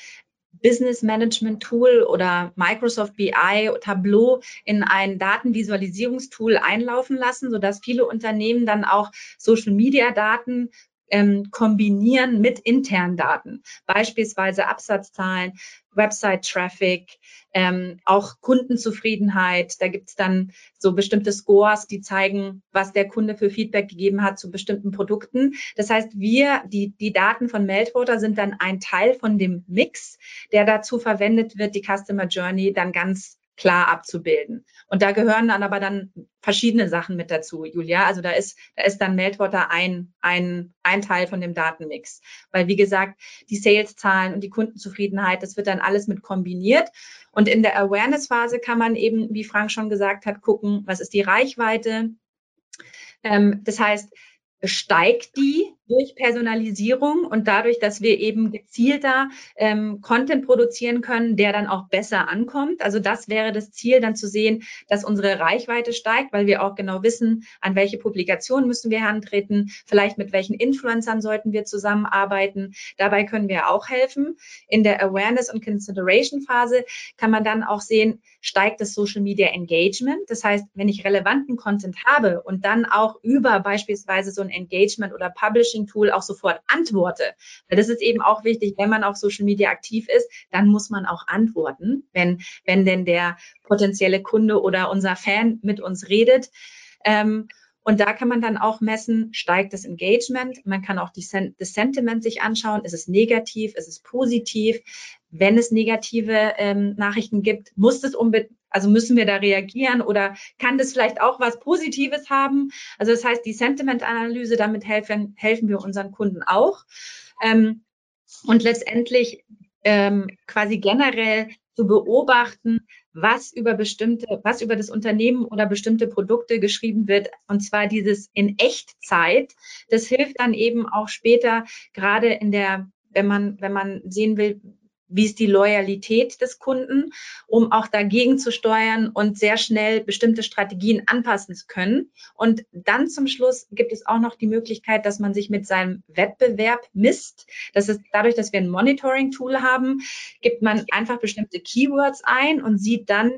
Business Management Tool oder Microsoft BI, Tableau in ein Datenvisualisierungstool einlaufen lassen, sodass viele Unternehmen dann auch Social Media Daten ähm, kombinieren mit internen Daten, beispielsweise Absatzzahlen, Website-Traffic, ähm, auch Kundenzufriedenheit. Da gibt's dann so bestimmte Scores, die zeigen, was der Kunde für Feedback gegeben hat zu bestimmten Produkten. Das heißt, wir, die, die Daten von Meltwater sind dann ein Teil von dem Mix, der dazu verwendet wird, die Customer Journey dann ganz klar abzubilden. Und da gehören dann aber dann verschiedene Sachen mit dazu, Julia. Also da ist, da ist dann Meltwater ein, ein, ein Teil von dem Datenmix. Weil wie gesagt, die Sales-Zahlen und die Kundenzufriedenheit, das wird dann alles mit kombiniert. Und in der Awareness-Phase kann man eben, wie Frank schon gesagt hat, gucken, was ist die Reichweite. Ähm, das heißt, steigt die durch Personalisierung und dadurch, dass wir eben gezielter ähm, Content produzieren können, der dann auch besser ankommt. Also das wäre das Ziel, dann zu sehen, dass unsere Reichweite steigt, weil wir auch genau wissen, an welche Publikationen müssen wir herantreten, vielleicht mit welchen Influencern sollten wir zusammenarbeiten. Dabei können wir auch helfen. In der Awareness- und Consideration-Phase kann man dann auch sehen, steigt das Social Media Engagement. Das heißt, wenn ich relevanten Content habe und dann auch über beispielsweise so ein Engagement oder Publishing Coaching-Tool auch sofort antworte. Weil das ist eben auch wichtig, wenn man auf Social Media aktiv ist, dann muss man auch antworten, wenn, wenn denn der potenzielle Kunde oder unser Fan mit uns redet. Ähm, und da kann man dann auch messen, steigt das Engagement. Man kann auch Sen das Sentiment sich anschauen. Ist es negativ? Ist es positiv? Wenn es negative ähm, Nachrichten gibt, muss es unbedingt also müssen wir da reagieren oder kann das vielleicht auch was Positives haben? Also das heißt, die Sentiment-Analyse, damit helfen, helfen wir unseren Kunden auch. Ähm, und letztendlich ähm, quasi generell zu beobachten, was über bestimmte, was über das Unternehmen oder bestimmte Produkte geschrieben wird. Und zwar dieses in Echtzeit. Das hilft dann eben auch später, gerade in der wenn man, wenn man sehen will, wie ist die Loyalität des Kunden, um auch dagegen zu steuern und sehr schnell bestimmte Strategien anpassen zu können. Und dann zum Schluss gibt es auch noch die Möglichkeit, dass man sich mit seinem Wettbewerb misst. Das ist dadurch, dass wir ein Monitoring-Tool haben, gibt man einfach bestimmte Keywords ein und sieht dann,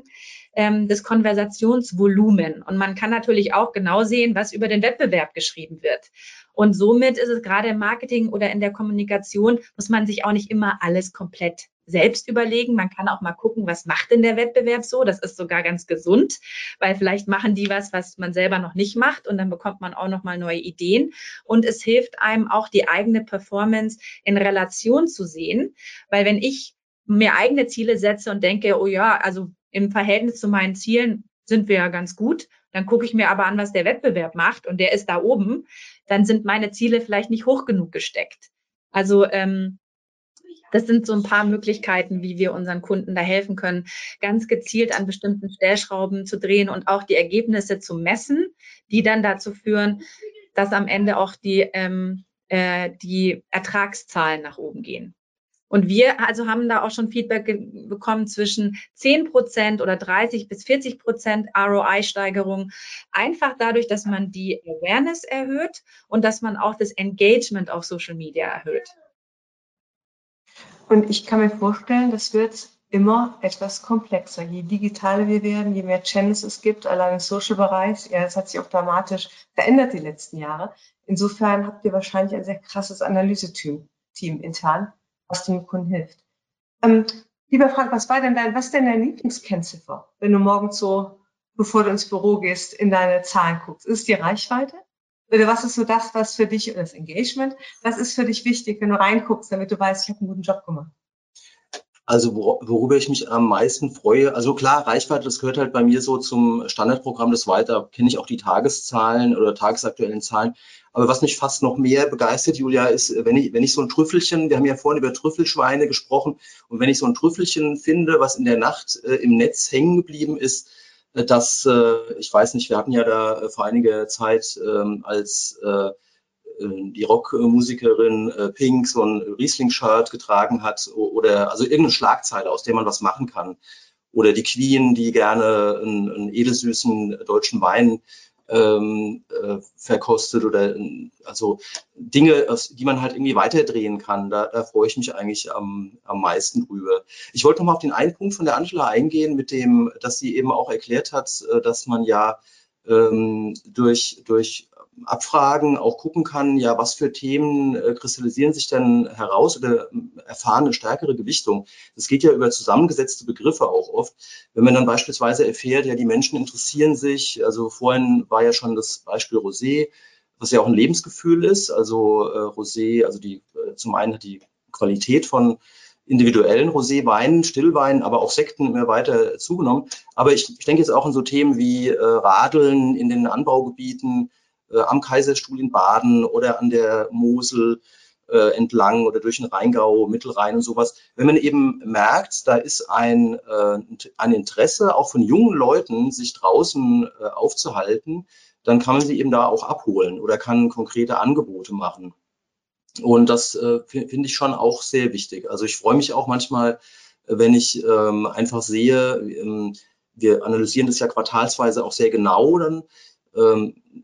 ähm, das Konversationsvolumen. Und man kann natürlich auch genau sehen, was über den Wettbewerb geschrieben wird. Und somit ist es gerade im Marketing oder in der Kommunikation, muss man sich auch nicht immer alles komplett selbst überlegen. Man kann auch mal gucken, was macht denn der Wettbewerb so? Das ist sogar ganz gesund, weil vielleicht machen die was, was man selber noch nicht macht und dann bekommt man auch noch mal neue Ideen und es hilft einem auch die eigene Performance in Relation zu sehen, weil wenn ich mir eigene Ziele setze und denke, oh ja, also im Verhältnis zu meinen Zielen sind wir ja ganz gut, dann gucke ich mir aber an, was der Wettbewerb macht und der ist da oben, dann sind meine Ziele vielleicht nicht hoch genug gesteckt. Also ähm, das sind so ein paar Möglichkeiten, wie wir unseren Kunden da helfen können, ganz gezielt an bestimmten Stellschrauben zu drehen und auch die Ergebnisse zu messen, die dann dazu führen, dass am Ende auch die, ähm, äh, die Ertragszahlen nach oben gehen. Und wir also haben da auch schon Feedback bekommen zwischen 10 Prozent oder 30 bis 40 Prozent ROI-Steigerung. Einfach dadurch, dass man die Awareness erhöht und dass man auch das Engagement auf Social Media erhöht. Und ich kann mir vorstellen, das wird immer etwas komplexer. Je digitaler wir werden, je mehr Channels es gibt, allein im Social-Bereich, ja, das hat sich auch dramatisch verändert die letzten Jahre. Insofern habt ihr wahrscheinlich ein sehr krasses Analyseteam Team intern, was dem Kunden hilft. Ähm, lieber Frank, was war denn dein, was ist denn dein Lieblingskennziffer, wenn du morgens so, bevor du ins Büro gehst, in deine Zahlen guckst? Ist es die Reichweite? Oder was ist so das, was für dich, das Engagement, was ist für dich wichtig, wenn du reinguckst, damit du weißt, ich habe einen guten Job gemacht? Also worüber ich mich am meisten freue, also klar, Reichweite, das gehört halt bei mir so zum Standardprogramm des Weiter, kenne ich auch die Tageszahlen oder tagesaktuellen Zahlen. Aber was mich fast noch mehr begeistert, Julia, ist, wenn ich, wenn ich so ein Trüffelchen, wir haben ja vorhin über Trüffelschweine gesprochen, und wenn ich so ein Trüffelchen finde, was in der Nacht äh, im Netz hängen geblieben ist, äh, dass, äh, ich weiß nicht, wir hatten ja da äh, vor einiger Zeit ähm, als äh, die Rockmusikerin äh, Pink so ein Riesling-Shirt getragen hat oder also irgendeine Schlagzeile, aus der man was machen kann. Oder die Queen, die gerne einen, einen edelsüßen deutschen Wein ähm, äh, verkostet oder also Dinge, die man halt irgendwie weiterdrehen kann. Da, da freue ich mich eigentlich am, am meisten drüber. Ich wollte noch mal auf den einen Punkt von der Angela eingehen, mit dem, dass sie eben auch erklärt hat, äh, dass man ja ähm, durch, durch Abfragen auch gucken kann, ja, was für Themen äh, kristallisieren sich denn heraus oder erfahren eine stärkere Gewichtung. Das geht ja über zusammengesetzte Begriffe auch oft. Wenn man dann beispielsweise erfährt, ja, die Menschen interessieren sich, also vorhin war ja schon das Beispiel Rosé, was ja auch ein Lebensgefühl ist. Also äh, Rosé, also die äh, zum einen hat die Qualität von individuellen Roséweinen, Stillweinen, aber auch Sekten immer weiter zugenommen. Aber ich, ich denke jetzt auch an so Themen wie äh, Radeln in den Anbaugebieten, am Kaiserstuhl in Baden oder an der Mosel äh, entlang oder durch den Rheingau, Mittelrhein und sowas. Wenn man eben merkt, da ist ein, äh, ein Interesse auch von jungen Leuten, sich draußen äh, aufzuhalten, dann kann man sie eben da auch abholen oder kann konkrete Angebote machen. Und das äh, finde ich schon auch sehr wichtig. Also ich freue mich auch manchmal, wenn ich ähm, einfach sehe, ähm, wir analysieren das ja quartalsweise auch sehr genau dann.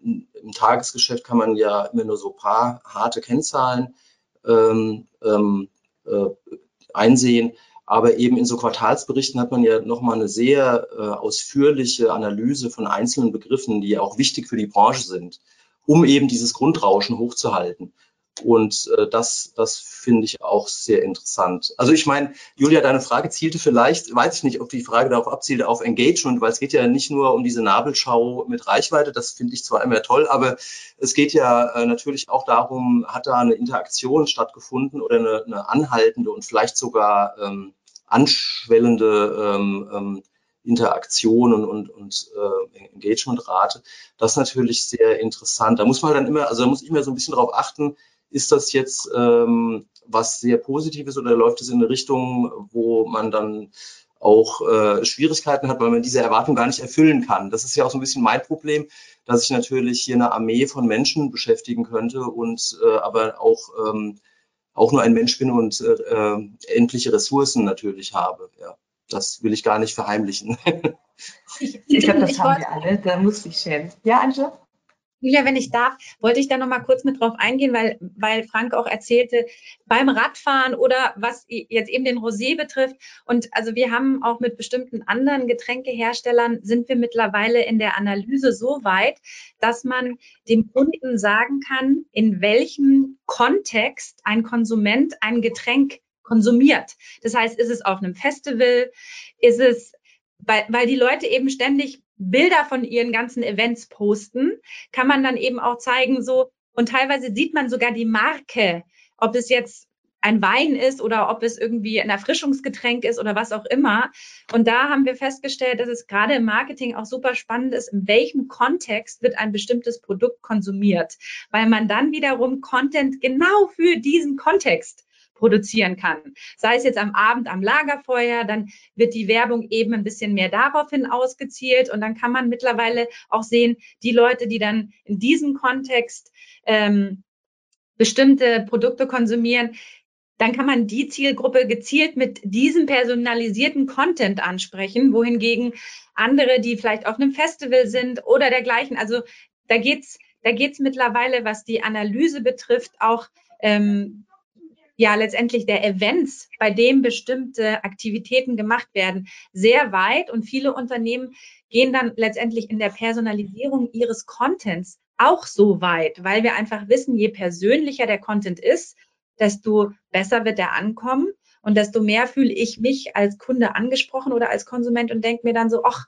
Im Tagesgeschäft kann man ja immer nur so paar harte Kennzahlen ähm, ähm, äh, einsehen. Aber eben in so Quartalsberichten hat man ja nochmal eine sehr äh, ausführliche Analyse von einzelnen Begriffen, die auch wichtig für die Branche sind, um eben dieses Grundrauschen hochzuhalten. Und äh, das, das finde ich auch sehr interessant. Also ich meine, Julia, deine Frage zielte vielleicht, weiß ich nicht, ob die Frage darauf abzielte, auf Engagement, weil es geht ja nicht nur um diese Nabelschau mit Reichweite, das finde ich zwar immer toll, aber es geht ja äh, natürlich auch darum, hat da eine Interaktion stattgefunden oder eine, eine anhaltende und vielleicht sogar ähm, anschwellende ähm, ähm, Interaktion und, und, und äh, Engagementrate. Das ist natürlich sehr interessant. Da muss man dann immer, also da muss ich immer so ein bisschen darauf achten, ist das jetzt ähm, was sehr Positives oder läuft es in eine Richtung, wo man dann auch äh, Schwierigkeiten hat, weil man diese Erwartung gar nicht erfüllen kann. Das ist ja auch so ein bisschen mein Problem, dass ich natürlich hier eine Armee von Menschen beschäftigen könnte und äh, aber auch ähm, auch nur ein Mensch bin und äh, äh endliche Ressourcen natürlich habe. Ja, das will ich gar nicht verheimlichen. (laughs) ich, ich glaube, das haben wir alle. Da muss ich schämen. Ja, Angela? Julia, wenn ich darf, wollte ich da noch mal kurz mit drauf eingehen, weil, weil Frank auch erzählte, beim Radfahren oder was jetzt eben den Rosé betrifft. Und also wir haben auch mit bestimmten anderen Getränkeherstellern sind wir mittlerweile in der Analyse so weit, dass man dem Kunden sagen kann, in welchem Kontext ein Konsument ein Getränk konsumiert. Das heißt, ist es auf einem Festival, ist es weil, weil die Leute eben ständig Bilder von ihren ganzen Events posten, kann man dann eben auch zeigen, so, und teilweise sieht man sogar die Marke, ob es jetzt ein Wein ist oder ob es irgendwie ein Erfrischungsgetränk ist oder was auch immer. Und da haben wir festgestellt, dass es gerade im Marketing auch super spannend ist, in welchem Kontext wird ein bestimmtes Produkt konsumiert, weil man dann wiederum Content genau für diesen Kontext produzieren kann. Sei es jetzt am Abend am Lagerfeuer, dann wird die Werbung eben ein bisschen mehr daraufhin ausgezielt und dann kann man mittlerweile auch sehen, die Leute, die dann in diesem Kontext ähm, bestimmte Produkte konsumieren, dann kann man die Zielgruppe gezielt mit diesem personalisierten Content ansprechen, wohingegen andere, die vielleicht auf einem Festival sind oder dergleichen, also da geht's, da geht's mittlerweile, was die Analyse betrifft, auch ähm, ja letztendlich der Events, bei dem bestimmte Aktivitäten gemacht werden, sehr weit. Und viele Unternehmen gehen dann letztendlich in der Personalisierung ihres Contents auch so weit, weil wir einfach wissen, je persönlicher der Content ist, desto besser wird er ankommen. Und desto mehr fühle ich mich als Kunde angesprochen oder als Konsument und denke mir dann so, ach,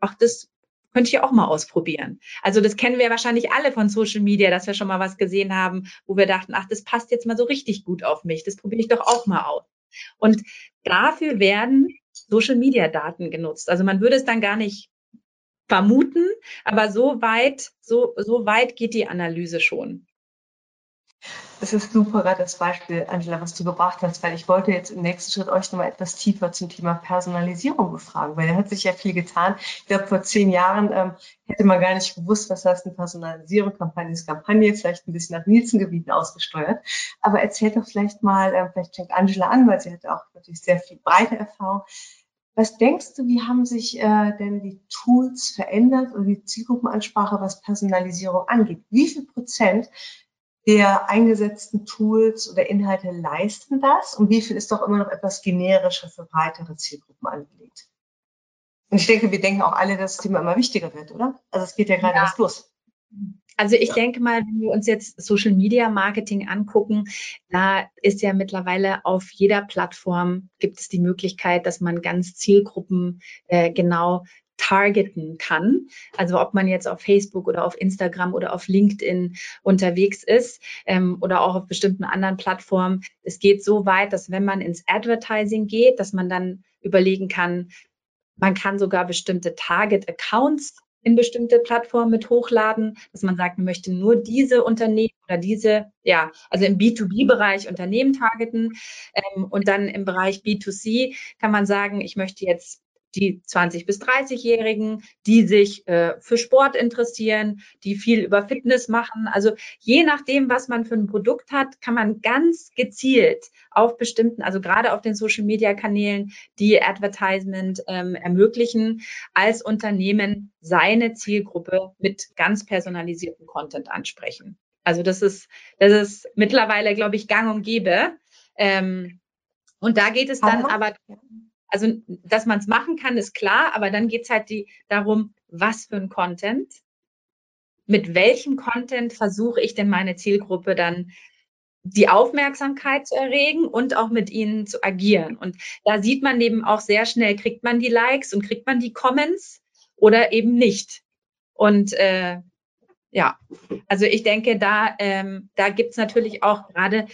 ach, das könnte ich auch mal ausprobieren. Also das kennen wir wahrscheinlich alle von Social Media, dass wir schon mal was gesehen haben, wo wir dachten, ach, das passt jetzt mal so richtig gut auf mich. Das probiere ich doch auch mal aus. Und dafür werden Social Media Daten genutzt. Also man würde es dann gar nicht vermuten, aber so weit, so, so weit geht die Analyse schon. Es ist super, das Beispiel, Angela, was du gebracht hast, weil ich wollte jetzt im nächsten Schritt euch nochmal etwas tiefer zum Thema Personalisierung befragen, weil da hat sich ja viel getan. Ich glaube, vor zehn Jahren ähm, hätte man gar nicht gewusst, was heißt eine Personalisierung, Kampagne ist Kampagne, vielleicht ein bisschen nach Nielsen-Gebieten ausgesteuert. Aber erzählt doch vielleicht mal, ähm, vielleicht fängt Angela an, weil sie hat auch natürlich sehr viel breite Erfahrung. Was denkst du, wie haben sich äh, denn die Tools verändert oder die Zielgruppenansprache, was Personalisierung angeht? Wie viel Prozent der eingesetzten Tools oder Inhalte leisten das und wie viel ist doch immer noch etwas generischer für breitere Zielgruppen angelegt? Und ich denke, wir denken auch alle, dass das Thema immer wichtiger wird, oder? Also es geht ja gerade ja. erst los. Also ich ja. denke mal, wenn wir uns jetzt Social Media Marketing angucken, da ist ja mittlerweile auf jeder Plattform gibt es die Möglichkeit, dass man ganz Zielgruppen äh, genau targeten kann. Also ob man jetzt auf Facebook oder auf Instagram oder auf LinkedIn unterwegs ist ähm, oder auch auf bestimmten anderen Plattformen. Es geht so weit, dass wenn man ins Advertising geht, dass man dann überlegen kann, man kann sogar bestimmte Target-Accounts in bestimmte Plattformen mit hochladen, dass man sagt, man möchte nur diese Unternehmen oder diese, ja, also im B2B-Bereich Unternehmen targeten ähm, und dann im Bereich B2C kann man sagen, ich möchte jetzt die 20 bis 30-Jährigen, die sich äh, für Sport interessieren, die viel über Fitness machen. Also je nachdem, was man für ein Produkt hat, kann man ganz gezielt auf bestimmten, also gerade auf den Social-Media-Kanälen, die Advertisement ähm, ermöglichen, als Unternehmen seine Zielgruppe mit ganz personalisiertem Content ansprechen. Also das ist, das ist mittlerweile, glaube ich, gang und gäbe. Ähm, und da geht es dann aber also, dass man es machen kann, ist klar, aber dann geht es halt die, darum, was für ein Content, mit welchem Content versuche ich denn meine Zielgruppe dann die Aufmerksamkeit zu erregen und auch mit ihnen zu agieren. Und da sieht man eben auch sehr schnell, kriegt man die Likes und kriegt man die Comments oder eben nicht. Und äh, ja, also ich denke, da, ähm, da gibt es natürlich auch gerade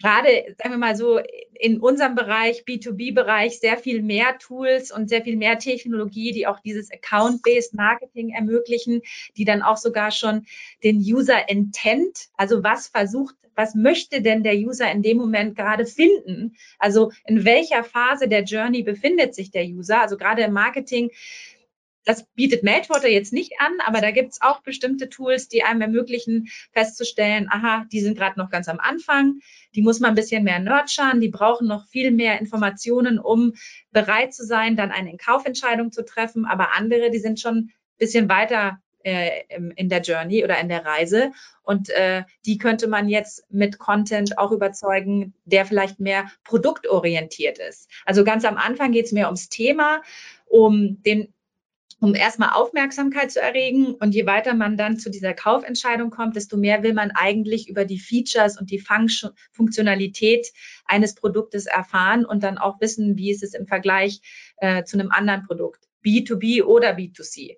gerade, sagen wir mal so, in unserem Bereich, B2B-Bereich, sehr viel mehr Tools und sehr viel mehr Technologie, die auch dieses Account-Based Marketing ermöglichen, die dann auch sogar schon den User Intent, also was versucht, was möchte denn der User in dem Moment gerade finden? Also in welcher Phase der Journey befindet sich der User? Also gerade im Marketing das bietet Meltwater jetzt nicht an, aber da gibt es auch bestimmte Tools, die einem ermöglichen, festzustellen, aha, die sind gerade noch ganz am Anfang, die muss man ein bisschen mehr nurturen, die brauchen noch viel mehr Informationen, um bereit zu sein, dann eine Kaufentscheidung zu treffen. Aber andere, die sind schon ein bisschen weiter äh, in der Journey oder in der Reise. Und äh, die könnte man jetzt mit Content auch überzeugen, der vielleicht mehr produktorientiert ist. Also ganz am Anfang geht es mehr ums Thema, um den um erstmal Aufmerksamkeit zu erregen. Und je weiter man dann zu dieser Kaufentscheidung kommt, desto mehr will man eigentlich über die Features und die Funktionalität eines Produktes erfahren und dann auch wissen, wie ist es im Vergleich äh, zu einem anderen Produkt, B2B oder B2C.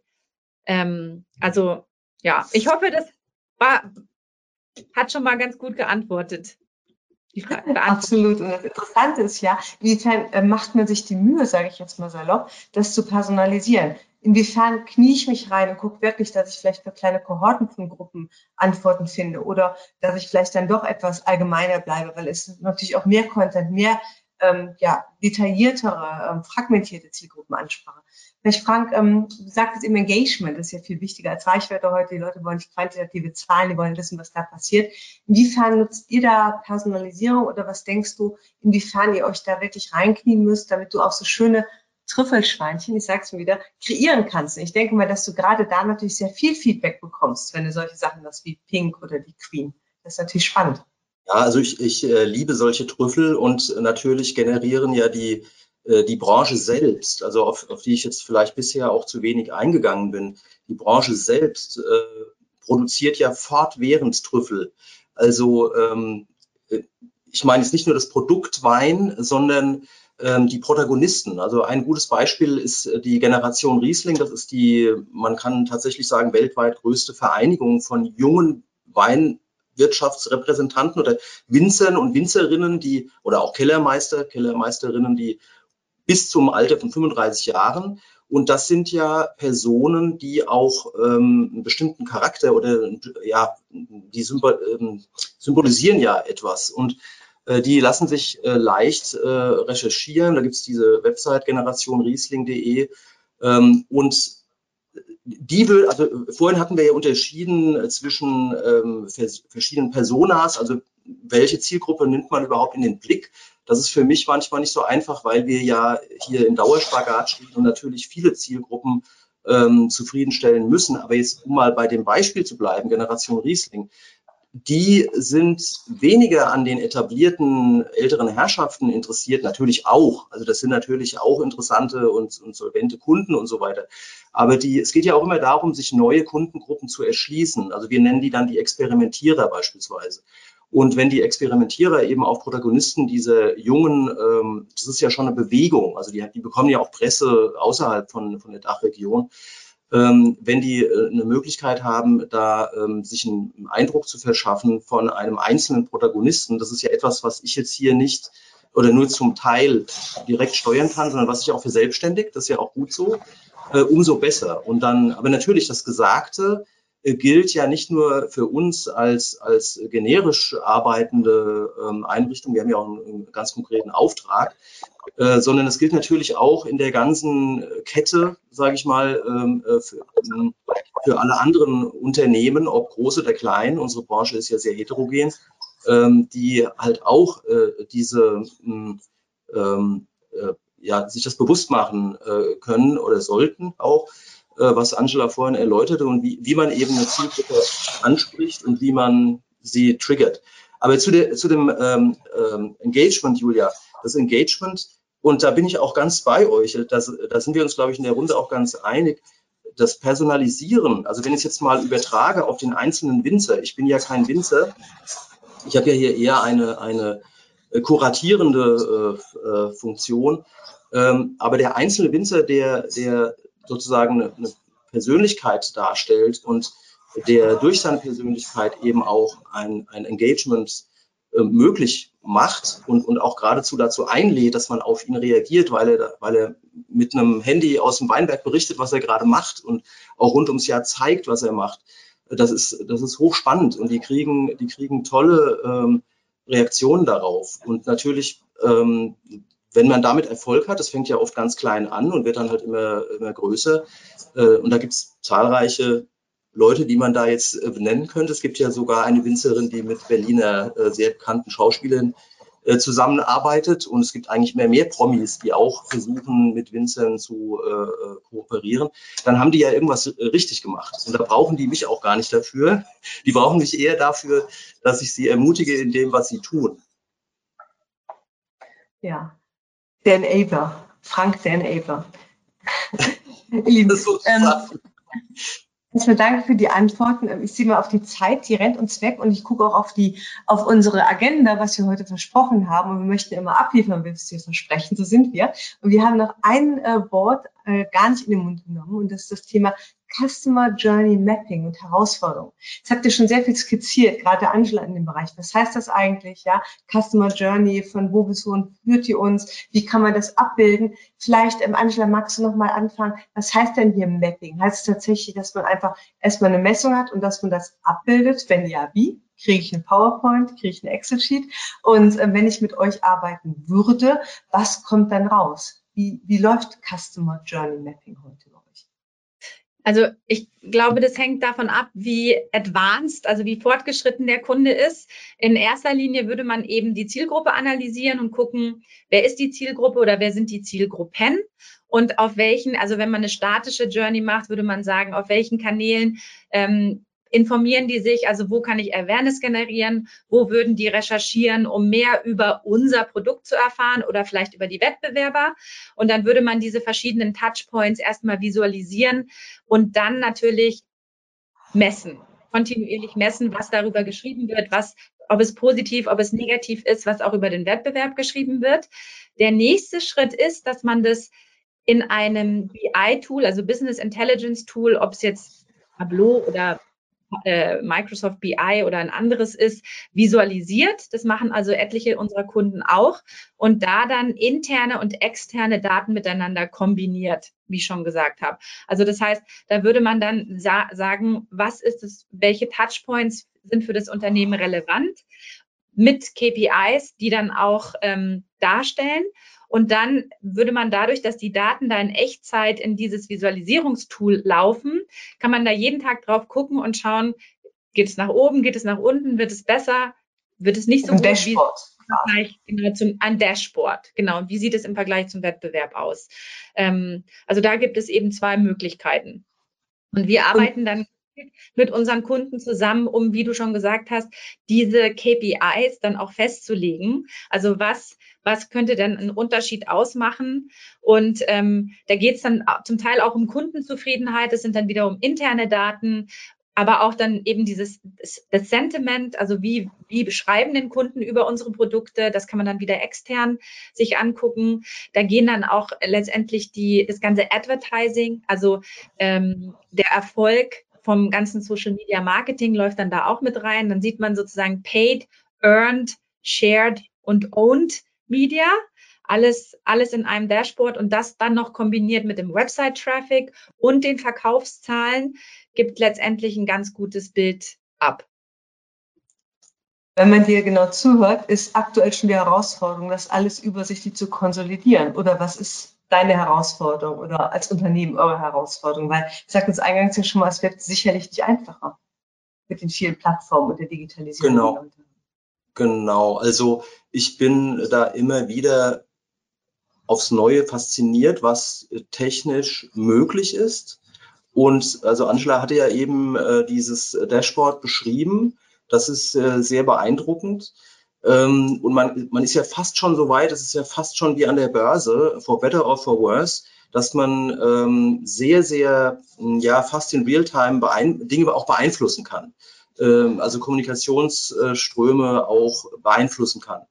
Ähm, also ja, ich hoffe, das war, hat schon mal ganz gut geantwortet. Absolut. Und das Interessante ist ja, inwiefern äh, macht man sich die Mühe, sage ich jetzt mal salopp, das zu personalisieren inwiefern knie ich mich rein und gucke wirklich, dass ich vielleicht für kleine Kohorten von Gruppen Antworten finde oder dass ich vielleicht dann doch etwas allgemeiner bleibe, weil es natürlich auch mehr Content, mehr ähm, ja, detailliertere, ähm, fragmentierte Zielgruppenansprache. Vielleicht Frank, ähm, du sagtest eben Engagement, das ist ja viel wichtiger als Reichweite heute. Die Leute wollen nicht quantitative Zahlen, die wollen wissen, was da passiert. Inwiefern nutzt ihr da Personalisierung oder was denkst du, inwiefern ihr euch da wirklich reinknien müsst, damit du auch so schöne Trüffelschweinchen, ich sag's mir wieder, kreieren kannst. Und ich denke mal, dass du gerade da natürlich sehr viel Feedback bekommst, wenn du solche Sachen hast wie Pink oder die Queen. Das ist natürlich spannend. Ja, also ich, ich äh, liebe solche Trüffel und natürlich generieren ja die, äh, die Branche selbst, also auf, auf die ich jetzt vielleicht bisher auch zu wenig eingegangen bin, die Branche selbst äh, produziert ja fortwährend Trüffel. Also ähm, äh, ich meine jetzt nicht nur das Produkt Wein, sondern die Protagonisten. Also ein gutes Beispiel ist äh, die Generation Riesling. Das ist die, man kann tatsächlich sagen, weltweit größte Vereinigung von jungen Weinwirtschaftsrepräsentanten oder Winzern und Winzerinnen, die, oder auch Kellermeister, Kellermeisterinnen, die bis zum Alter von 35 Jahren und das sind ja Personen, die auch ähm, einen bestimmten Charakter oder ja, die symbol, ähm, symbolisieren ja etwas. Und die lassen sich äh, leicht äh, recherchieren. Da gibt es diese Website generationriesling.de ähm, und die will, also vorhin hatten wir ja unterschieden zwischen ähm, verschiedenen Personas, also welche Zielgruppe nimmt man überhaupt in den Blick. Das ist für mich manchmal nicht so einfach, weil wir ja hier im Dauerspagat stehen und natürlich viele Zielgruppen ähm, zufriedenstellen müssen. Aber jetzt, um mal bei dem Beispiel zu bleiben, Generation Riesling, die sind weniger an den etablierten älteren Herrschaften interessiert, natürlich auch. Also das sind natürlich auch interessante und, und solvente Kunden und so weiter. Aber die, es geht ja auch immer darum, sich neue Kundengruppen zu erschließen. Also wir nennen die dann die Experimentierer beispielsweise. Und wenn die Experimentierer eben auch Protagonisten dieser jungen, ähm, das ist ja schon eine Bewegung, also die, die bekommen ja auch Presse außerhalb von, von der Dachregion, ähm, wenn die äh, eine Möglichkeit haben, da ähm, sich einen Eindruck zu verschaffen von einem einzelnen Protagonisten, das ist ja etwas, was ich jetzt hier nicht oder nur zum Teil direkt steuern kann, sondern was ich auch verselbstständigt, das ist ja auch gut so, äh, umso besser. Und dann, aber natürlich das Gesagte, äh, gilt ja nicht nur für uns als, als generisch arbeitende ähm, Einrichtung, wir haben ja auch einen, einen ganz konkreten Auftrag, äh, sondern es gilt natürlich auch in der ganzen Kette, sage ich mal, ähm, äh, für, ähm, für, alle anderen Unternehmen, ob groß oder klein. Unsere Branche ist ja sehr heterogen, ähm, die halt auch äh, diese hm, ähm, äh, ja, sich das bewusst machen äh, können oder sollten auch, was Angela vorhin erläuterte und wie, wie man eben eine Zielgruppe anspricht und wie man sie triggert. Aber zu, der, zu dem ähm, ähm, Engagement, Julia, das Engagement, und da bin ich auch ganz bei euch, das, da sind wir uns, glaube ich, in der Runde auch ganz einig, das Personalisieren, also wenn ich es jetzt mal übertrage auf den einzelnen Winzer, ich bin ja kein Winzer, ich habe ja hier eher eine, eine kuratierende äh, äh, Funktion, ähm, aber der einzelne Winzer, der, der sozusagen eine, eine Persönlichkeit darstellt und der durch seine Persönlichkeit eben auch ein, ein Engagement äh, möglich macht und, und auch geradezu dazu einlädt, dass man auf ihn reagiert, weil er, weil er mit einem Handy aus dem Weinberg berichtet, was er gerade macht und auch rund ums Jahr zeigt, was er macht. Das ist, das ist hochspannend und die kriegen, die kriegen tolle ähm, Reaktionen darauf. Und natürlich ähm, wenn man damit Erfolg hat, das fängt ja oft ganz klein an und wird dann halt immer, immer größer. Äh, und da gibt es zahlreiche Leute, die man da jetzt äh, benennen könnte. Es gibt ja sogar eine Winzerin, die mit Berliner äh, sehr bekannten Schauspielern zusammenarbeitet. Und es gibt eigentlich mehr mehr Promis, die auch versuchen, mit Winzern zu äh, kooperieren. Dann haben die ja irgendwas richtig gemacht. Und da brauchen die mich auch gar nicht dafür. Die brauchen mich eher dafür, dass ich sie ermutige in dem, was sie tun. Ja, der Enabler, Frank der Enabler. Lieben, ähm, Erstmal danke für die Antworten. Ich sehe mal auf die Zeit, die rennt uns weg und ich gucke auch auf die, auf unsere Agenda, was wir heute versprochen haben. Und wir möchten immer abliefern, was wir versprechen. So sind wir. Und wir haben noch ein äh, Wort äh, gar nicht in den Mund genommen und das ist das Thema Customer Journey Mapping und Herausforderungen. Jetzt habt ihr schon sehr viel skizziert, gerade Angela in dem Bereich. Was heißt das eigentlich? Ja, Customer Journey, von wo bis wohin führt ihr uns? Wie kann man das abbilden? Vielleicht, ähm, Angela, magst du noch mal anfangen? Was heißt denn hier Mapping? Heißt es tatsächlich, dass man einfach erstmal eine Messung hat und dass man das abbildet? Wenn ja, wie? Kriege ich ein PowerPoint? Kriege ich ein Excel-Sheet? Und äh, wenn ich mit euch arbeiten würde, was kommt dann raus? Wie, wie läuft Customer Journey Mapping heute? Also ich glaube, das hängt davon ab, wie advanced, also wie fortgeschritten der Kunde ist. In erster Linie würde man eben die Zielgruppe analysieren und gucken, wer ist die Zielgruppe oder wer sind die Zielgruppen und auf welchen, also wenn man eine statische Journey macht, würde man sagen, auf welchen Kanälen ähm, informieren die sich, also wo kann ich Awareness generieren, wo würden die recherchieren, um mehr über unser Produkt zu erfahren oder vielleicht über die Wettbewerber. Und dann würde man diese verschiedenen Touchpoints erstmal visualisieren und dann natürlich messen, kontinuierlich messen, was darüber geschrieben wird, was ob es positiv, ob es negativ ist, was auch über den Wettbewerb geschrieben wird. Der nächste Schritt ist, dass man das in einem BI-Tool, also Business Intelligence Tool, ob es jetzt Tableau oder äh, Microsoft BI oder ein anderes ist, visualisiert. Das machen also etliche unserer Kunden auch und da dann interne und externe Daten miteinander kombiniert, wie ich schon gesagt habe. Also das heißt, da würde man dann sa sagen, was ist es, welche Touchpoints sind für das Unternehmen relevant mit KPIs, die dann auch ähm, darstellen und dann würde man dadurch, dass die Daten da in Echtzeit in dieses Visualisierungstool laufen, kann man da jeden Tag drauf gucken und schauen, geht es nach oben, geht es nach unten, wird es besser, wird es nicht so Ein gut Dashboard Vergleich genau, zum, ein Dashboard. Genau. Und wie sieht es im Vergleich zum Wettbewerb aus? Ähm, also da gibt es eben zwei Möglichkeiten. Und wir arbeiten dann mit unseren Kunden zusammen, um, wie du schon gesagt hast, diese KPIs dann auch festzulegen. Also was, was könnte denn einen Unterschied ausmachen? Und ähm, da geht es dann zum Teil auch um Kundenzufriedenheit. Es sind dann wiederum interne Daten, aber auch dann eben dieses das Sentiment, also wie, wie beschreiben den Kunden über unsere Produkte, das kann man dann wieder extern sich angucken. Da gehen dann auch letztendlich die, das ganze Advertising, also ähm, der Erfolg vom ganzen Social Media Marketing läuft dann da auch mit rein. Dann sieht man sozusagen paid, earned, shared und owned Media. Alles, alles in einem Dashboard und das dann noch kombiniert mit dem Website-Traffic und den Verkaufszahlen gibt letztendlich ein ganz gutes Bild ab. Wenn man dir genau zuhört, ist aktuell schon die Herausforderung, das alles übersichtlich zu konsolidieren. Oder was ist deine Herausforderung oder als Unternehmen eure Herausforderung? Weil ich sagte es eingangs ja schon mal, es wird sicherlich nicht einfacher mit den vielen Plattformen und der Digitalisierung. Genau. Genau. Also ich bin da immer wieder aufs Neue fasziniert, was technisch möglich ist. Und also Angela hatte ja eben äh, dieses Dashboard beschrieben. Das ist äh, sehr beeindruckend. Ähm, und man, man ist ja fast schon so weit, es ist ja fast schon wie an der Börse, for better or for worse, dass man ähm, sehr, sehr, ja, fast in Realtime Dinge auch beeinflussen kann. Ähm, also Kommunikationsströme auch beeinflussen kann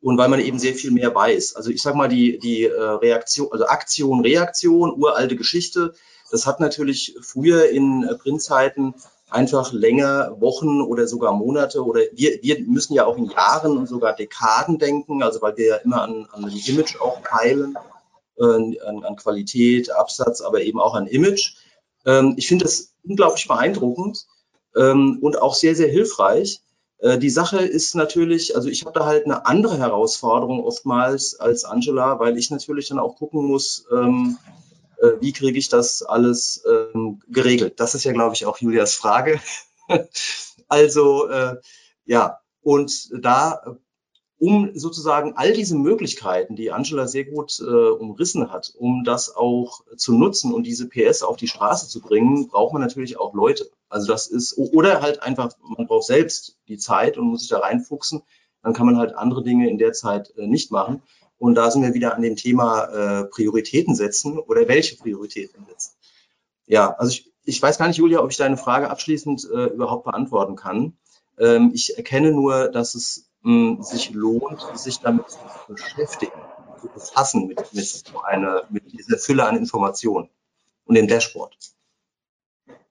und weil man eben sehr viel mehr weiß. Also ich sage mal, die, die äh, Reaktion, also Aktion, Reaktion, uralte Geschichte, das hat natürlich früher in äh, Printzeiten einfach länger, Wochen oder sogar Monate oder wir, wir müssen ja auch in Jahren und sogar Dekaden denken, also weil wir ja immer an, an ein Image auch peilen, äh, an, an Qualität, Absatz, aber eben auch an Image. Ähm, ich finde das unglaublich beeindruckend ähm, und auch sehr, sehr hilfreich. Äh, die Sache ist natürlich, also ich habe da halt eine andere Herausforderung oftmals als Angela, weil ich natürlich dann auch gucken muss, ähm, äh, wie kriege ich das alles ähm, geregelt. Das ist ja, glaube ich, auch Julias Frage. (laughs) also äh, ja, und da um sozusagen all diese Möglichkeiten, die Angela sehr gut äh, umrissen hat, um das auch zu nutzen und diese PS auf die Straße zu bringen, braucht man natürlich auch Leute. Also das ist, oder halt einfach, man braucht selbst die Zeit und muss sich da reinfuchsen. Dann kann man halt andere Dinge in der Zeit äh, nicht machen. Und da sind wir wieder an dem Thema äh, Prioritäten setzen oder welche Prioritäten setzen. Ja, also ich, ich weiß gar nicht, Julia, ob ich deine Frage abschließend äh, überhaupt beantworten kann. Ähm, ich erkenne nur, dass es mh, sich lohnt, sich damit zu beschäftigen, zu befassen mit, mit, eine, mit dieser Fülle an Informationen und dem Dashboard.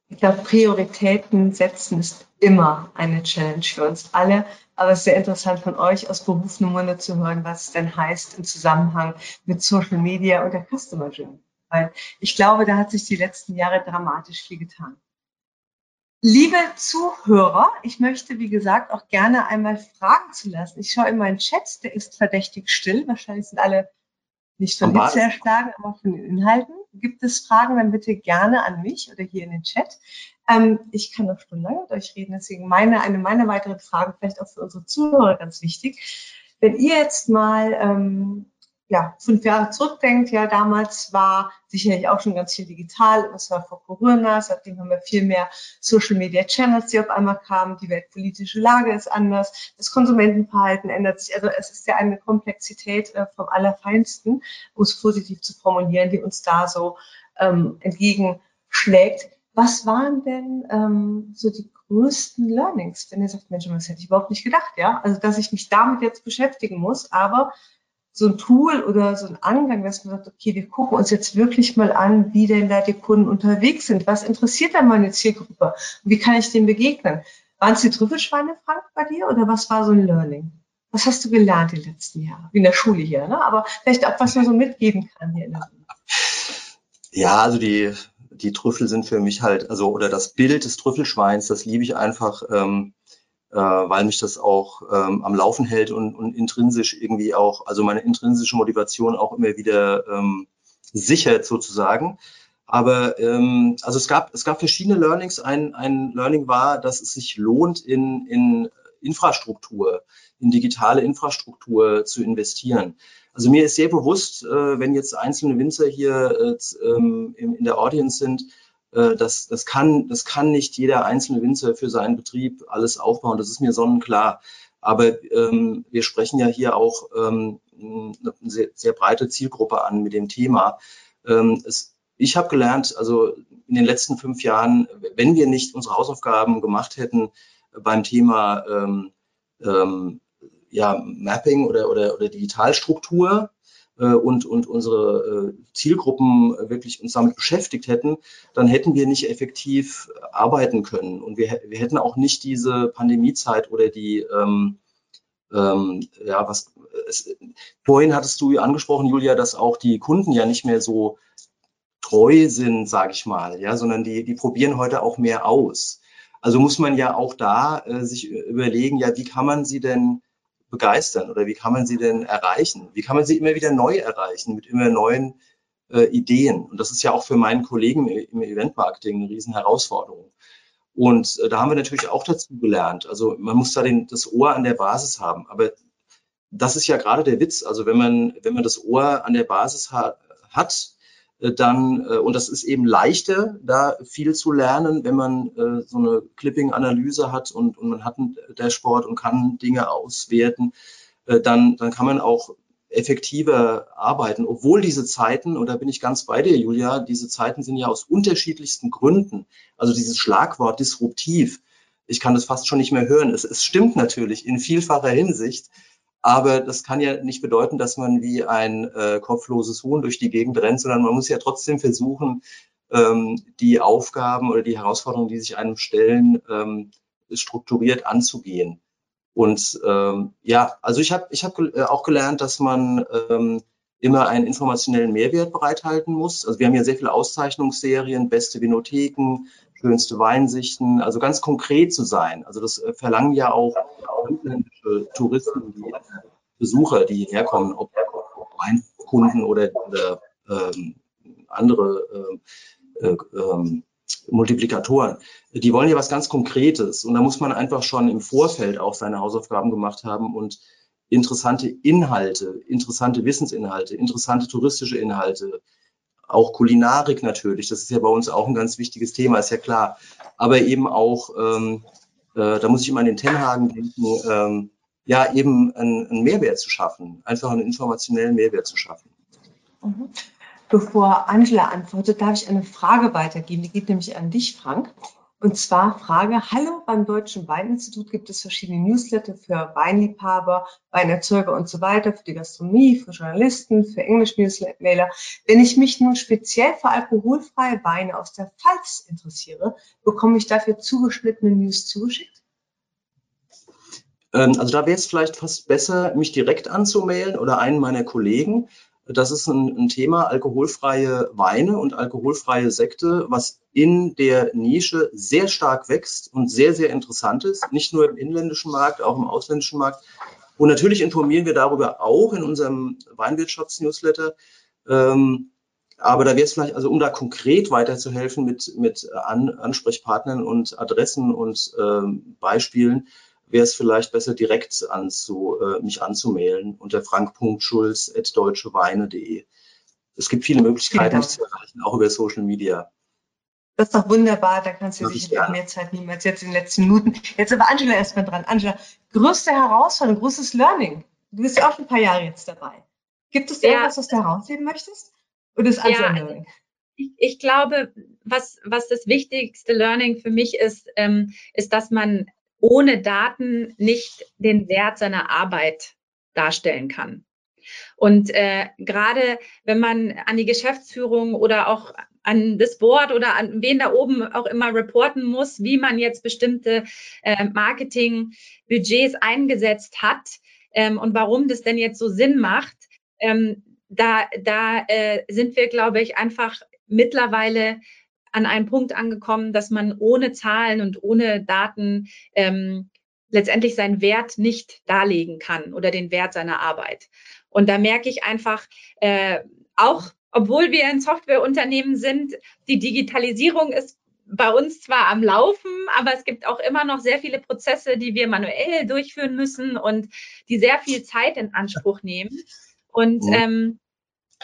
Ich glaube, Prioritäten setzen ist immer eine Challenge für uns alle. Aber es ist sehr interessant von euch aus berufenem Munde zu hören, was es denn heißt im Zusammenhang mit Social Media und der Customer Journey. Weil ich glaube, da hat sich die letzten Jahre dramatisch viel getan. Liebe Zuhörer, ich möchte, wie gesagt, auch gerne einmal Fragen zu lassen. Ich schaue in meinen Chat, der ist verdächtig still. Wahrscheinlich sind alle nicht von Hitze erschlagen, aber von den Inhalten. Gibt es Fragen, dann bitte gerne an mich oder hier in den Chat. Ähm, ich kann noch stundenlang mit euch reden, deswegen meine, eine meiner weiteren Fragen, vielleicht auch für unsere Zuhörer ganz wichtig. Wenn ihr jetzt mal ähm, ja, fünf Jahre zurückdenkt, ja, damals war sicherlich auch schon ganz viel digital, das war vor Corona, seitdem haben wir viel mehr Social Media Channels, die auf einmal kamen, die weltpolitische Lage ist anders, das Konsumentenverhalten ändert sich, also es ist ja eine Komplexität äh, vom Allerfeinsten, um es positiv zu formulieren, die uns da so ähm, entgegenschlägt. Was waren denn ähm, so die größten Learnings, wenn ihr sagt, Mensch, das hätte ich überhaupt nicht gedacht, ja, also dass ich mich damit jetzt beschäftigen muss, aber so ein Tool oder so ein Angang, dass man sagt, okay, wir gucken uns jetzt wirklich mal an, wie denn da die Kunden unterwegs sind. Was interessiert denn meine Zielgruppe? Wie kann ich dem begegnen? Waren es die Trüffelschweine, Frank, bei dir oder was war so ein Learning? Was hast du gelernt die letzten Jahre? Wie in der Schule hier, ne? Aber vielleicht auch, was man so mitgeben kann hier in der Schule. Ja, also die, die Trüffel sind für mich halt, also, oder das Bild des Trüffelschweins, das liebe ich einfach. Ähm, äh, weil mich das auch ähm, am Laufen hält und, und intrinsisch irgendwie auch, also meine intrinsische Motivation auch immer wieder ähm, sichert sozusagen. Aber ähm, also es gab es gab verschiedene Learnings. Ein, ein Learning war, dass es sich lohnt, in, in Infrastruktur, in digitale Infrastruktur zu investieren. Also mir ist sehr bewusst, äh, wenn jetzt einzelne Winzer hier äh, ähm, in der Audience sind, äh, das, das, kann, das kann nicht jeder einzelne Winzer für seinen Betrieb alles aufbauen. Das ist mir sonnenklar. Aber ähm, wir sprechen ja hier auch ähm, eine sehr, sehr breite Zielgruppe an mit dem Thema. Ähm, es, ich habe gelernt, also in den letzten fünf Jahren, wenn wir nicht unsere Hausaufgaben gemacht hätten beim Thema ähm, ähm, ja, Mapping oder, oder, oder Digitalstruktur äh, und, und unsere äh, Zielgruppen wirklich uns damit beschäftigt hätten, dann hätten wir nicht effektiv arbeiten können. Und wir, wir hätten auch nicht diese Pandemiezeit oder die, ähm, ähm, ja, was, es, vorhin hattest du angesprochen, Julia, dass auch die Kunden ja nicht mehr so treu sind, sage ich mal, ja, sondern die, die probieren heute auch mehr aus. Also muss man ja auch da äh, sich überlegen, ja, wie kann man sie denn begeistern oder wie kann man sie denn erreichen? Wie kann man sie immer wieder neu erreichen mit immer neuen äh, Ideen? Und das ist ja auch für meinen Kollegen im Eventmarketing eine riesen Herausforderung. Und äh, da haben wir natürlich auch dazu gelernt. Also man muss da den, das Ohr an der Basis haben. Aber das ist ja gerade der Witz. Also wenn man, wenn man das Ohr an der Basis ha hat, dann, äh, und das ist eben leichter, da viel zu lernen, wenn man äh, so eine Clipping-Analyse hat und, und man hat ein Dashboard und kann Dinge auswerten, dann, dann kann man auch effektiver arbeiten, obwohl diese Zeiten, und da bin ich ganz bei dir, Julia, diese Zeiten sind ja aus unterschiedlichsten Gründen, also dieses Schlagwort disruptiv, ich kann das fast schon nicht mehr hören. Es, es stimmt natürlich in vielfacher Hinsicht, aber das kann ja nicht bedeuten, dass man wie ein äh, kopfloses Huhn durch die Gegend rennt, sondern man muss ja trotzdem versuchen, ähm, die Aufgaben oder die Herausforderungen, die sich einem stellen, ähm, strukturiert anzugehen. Und ähm, ja, also ich habe ich hab äh, auch gelernt, dass man ähm, immer einen informationellen Mehrwert bereithalten muss. Also wir haben ja sehr viele Auszeichnungsserien, beste Vinotheken, schönste Weinsichten, also ganz konkret zu sein. Also das äh, verlangen ja auch ausländische Touristen, die Besucher, die herkommen, ob Weinkunden oder, oder ähm, andere äh, äh, ähm, Multiplikatoren. Die wollen ja was ganz Konkretes und da muss man einfach schon im Vorfeld auch seine Hausaufgaben gemacht haben und interessante Inhalte, interessante Wissensinhalte, interessante touristische Inhalte, auch Kulinarik natürlich, das ist ja bei uns auch ein ganz wichtiges Thema, ist ja klar. Aber eben auch, ähm, äh, da muss ich immer an den Tenhagen denken, ähm, ja, eben einen, einen, Mehrwert zu schaffen, einfach einen informationellen Mehrwert zu schaffen. Mhm. Bevor Angela antwortet, darf ich eine Frage weitergeben. Die geht nämlich an dich, Frank. Und zwar Frage, hallo, beim Deutschen Weininstitut gibt es verschiedene Newsletter für Weinliebhaber, Weinerzeuger und so weiter, für die Gastronomie, für Journalisten, für Englisch-Newsmailer. Wenn ich mich nun speziell für alkoholfreie Weine aus der Pfalz interessiere, bekomme ich dafür zugeschnittene News zugeschickt? Ähm, also da wäre es vielleicht fast besser, mich direkt anzumailen oder einen meiner Kollegen. Das ist ein, ein, Thema alkoholfreie Weine und alkoholfreie Sekte, was in der Nische sehr stark wächst und sehr, sehr interessant ist. Nicht nur im inländischen Markt, auch im ausländischen Markt. Und natürlich informieren wir darüber auch in unserem Weinwirtschaftsnewsletter. Ähm, aber da wäre es vielleicht, also um da konkret weiterzuhelfen mit, mit An Ansprechpartnern und Adressen und ähm, Beispielen, wäre es vielleicht besser, direkt anzu, äh, mich anzumailen unter frank.schulz.deutscheweine.de. Es gibt viele Möglichkeiten, mich zu erreichen, auch über Social Media. Das ist doch wunderbar, da kannst du sicherlich auch mehr Zeit nehmen als jetzt in den letzten Minuten. Jetzt aber Angela erstmal dran. Angela, größte Herausforderung, größtes Learning. Du bist ja auch schon ein paar Jahre jetzt dabei. Gibt es ja. irgendwas, was du herausheben möchtest? Oder ist alles ja, Learning? Ich, ich, glaube, was, was das wichtigste Learning für mich ist, ähm, ist, dass man ohne Daten nicht den Wert seiner Arbeit darstellen kann. Und äh, gerade wenn man an die Geschäftsführung oder auch an das Board oder an wen da oben auch immer reporten muss, wie man jetzt bestimmte äh, Marketingbudgets eingesetzt hat ähm, und warum das denn jetzt so Sinn macht, ähm, da, da äh, sind wir, glaube ich, einfach mittlerweile an einen Punkt angekommen, dass man ohne Zahlen und ohne Daten ähm, letztendlich seinen Wert nicht darlegen kann oder den Wert seiner Arbeit. Und da merke ich einfach, äh, auch obwohl wir ein Softwareunternehmen sind, die Digitalisierung ist bei uns zwar am Laufen, aber es gibt auch immer noch sehr viele Prozesse, die wir manuell durchführen müssen und die sehr viel Zeit in Anspruch nehmen. Und mhm. ähm,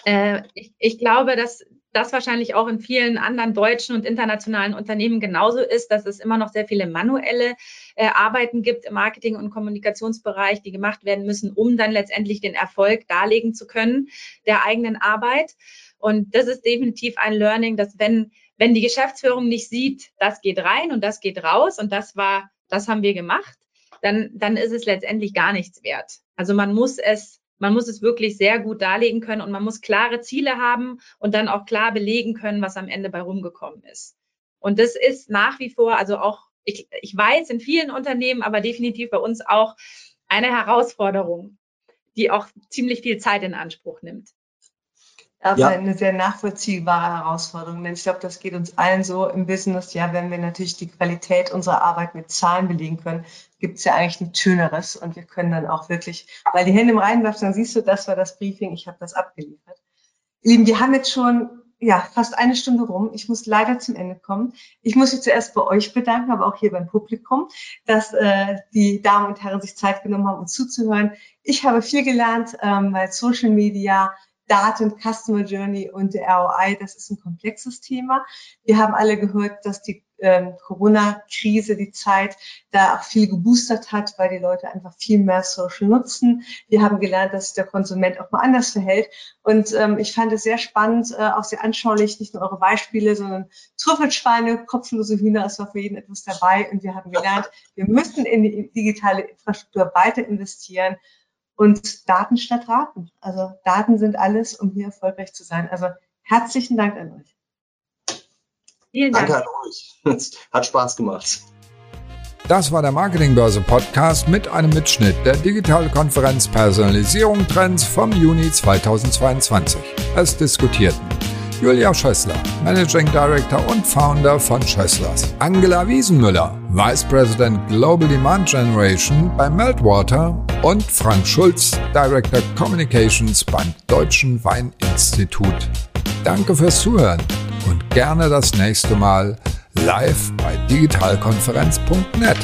äh, ich, ich glaube, dass das wahrscheinlich auch in vielen anderen deutschen und internationalen Unternehmen genauso ist, dass es immer noch sehr viele manuelle äh, Arbeiten gibt im Marketing- und Kommunikationsbereich, die gemacht werden müssen, um dann letztendlich den Erfolg darlegen zu können der eigenen Arbeit. Und das ist definitiv ein Learning, dass wenn, wenn die Geschäftsführung nicht sieht, das geht rein und das geht raus und das war, das haben wir gemacht, dann, dann ist es letztendlich gar nichts wert. Also man muss es man muss es wirklich sehr gut darlegen können und man muss klare Ziele haben und dann auch klar belegen können, was am Ende bei rumgekommen ist. Und das ist nach wie vor, also auch, ich, ich weiß, in vielen Unternehmen, aber definitiv bei uns auch eine Herausforderung, die auch ziemlich viel Zeit in Anspruch nimmt aber ja. eine sehr nachvollziehbare Herausforderung. Denn ich glaube, das geht uns allen so im Business. Ja, wenn wir natürlich die Qualität unserer Arbeit mit Zahlen belegen können, gibt es ja eigentlich nichts Schöneres. Und wir können dann auch wirklich, weil die Hände im Reinen dann siehst du, das war das Briefing, ich habe das abgeliefert. Lieben, wir haben jetzt schon ja, fast eine Stunde rum. Ich muss leider zum Ende kommen. Ich muss mich zuerst bei euch bedanken, aber auch hier beim Publikum, dass äh, die Damen und Herren sich Zeit genommen haben, uns zuzuhören. Ich habe viel gelernt, ähm, weil Social Media Daten, Customer Journey und der ROI, das ist ein komplexes Thema. Wir haben alle gehört, dass die ähm, Corona-Krise, die Zeit, da auch viel geboostert hat, weil die Leute einfach viel mehr Social nutzen. Wir haben gelernt, dass sich der Konsument auch mal anders verhält. Und ähm, ich fand es sehr spannend, äh, auch sehr anschaulich, nicht nur eure Beispiele, sondern Trüffelschweine, kopflose Hühner, es war für jeden etwas dabei. Und wir haben gelernt, wir müssen in die digitale Infrastruktur weiter investieren und Daten statt Raten. Also Daten sind alles, um hier erfolgreich zu sein. Also herzlichen Dank an euch. Vielen Dank. Danke an euch. Hat Spaß gemacht. Das war der Marketingbörse Podcast mit einem Mitschnitt der Digitalkonferenz Personalisierung Trends vom Juni 2022. Es diskutierten Julia Schössler, Managing Director und Founder von Schösslers. Angela Wiesenmüller, Vice President Global Demand Generation bei Meltwater und Frank Schulz, Director Communications beim Deutschen Weininstitut. Danke fürs Zuhören und gerne das nächste Mal live bei digitalkonferenz.net.